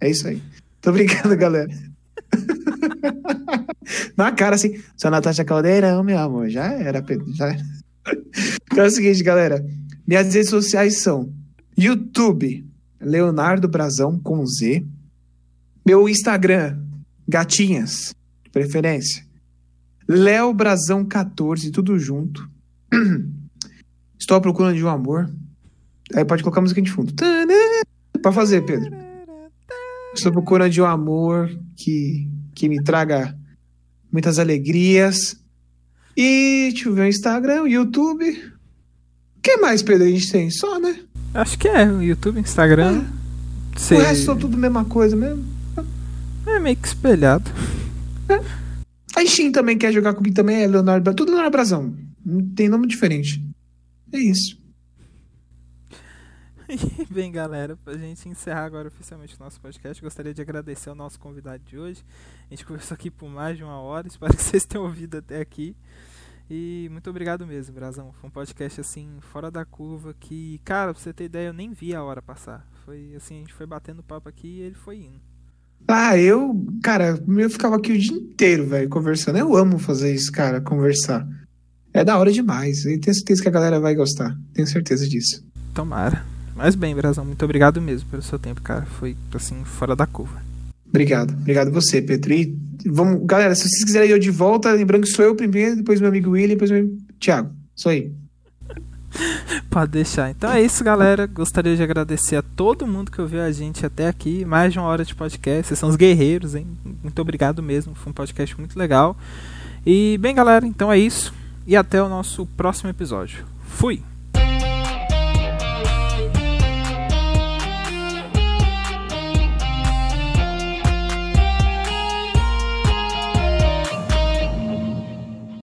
é isso aí. Tô brincando, galera. Na cara, assim. Sou Natasha Caldeirão, meu amor. Já era. Já era. Então é o seguinte, galera. Minhas redes sociais são YouTube, Leonardo Brazão com Z. Meu Instagram, gatinhas, preferência. Léo Brazão 14, tudo junto. Estou à procura de um amor. Aí pode colocar a música de fundo. Para fazer, Pedro. Estou procurando de um amor que, que me traga muitas alegrias. E deixa eu ver o Instagram, o YouTube. O que mais, Pedro, a gente tem? Só, né? Acho que é, YouTube, Instagram. É. Cê... O resto são tudo a mesma coisa mesmo. É meio que espelhado. É. A Steam também quer jogar comigo também, é Leonardo Tudo Leonardo Brazão. Não tem nome diferente. É isso. Bem, galera, pra gente encerrar agora oficialmente o nosso podcast, gostaria de agradecer ao nosso convidado de hoje. A gente conversou aqui por mais de uma hora, espero que vocês tenham ouvido até aqui. E muito obrigado mesmo, Brazão. Foi um podcast assim, fora da curva, que, cara, pra você ter ideia, eu nem vi a hora passar. Foi assim, a gente foi batendo papo aqui e ele foi indo. Ah, eu, cara, eu ficava aqui o dia inteiro, velho, conversando. Eu amo fazer isso, cara, conversar. É da hora demais. E tenho certeza que a galera vai gostar. Tenho certeza disso. Tomara. Mas bem, Brazão, muito obrigado mesmo pelo seu tempo, cara. Foi, assim, fora da curva. Obrigado. Obrigado você, Pedro. E vamos, galera, se vocês quiserem eu de volta, lembrando que sou eu primeiro, depois meu amigo William, depois meu Thiago. Isso aí. Pode deixar. Então é isso, galera. Gostaria de agradecer a todo mundo que ouviu a gente até aqui. Mais de uma hora de podcast. Vocês são os guerreiros, hein? Muito obrigado mesmo. Foi um podcast muito legal. E, bem, galera, então é isso. E até o nosso próximo episódio. Fui!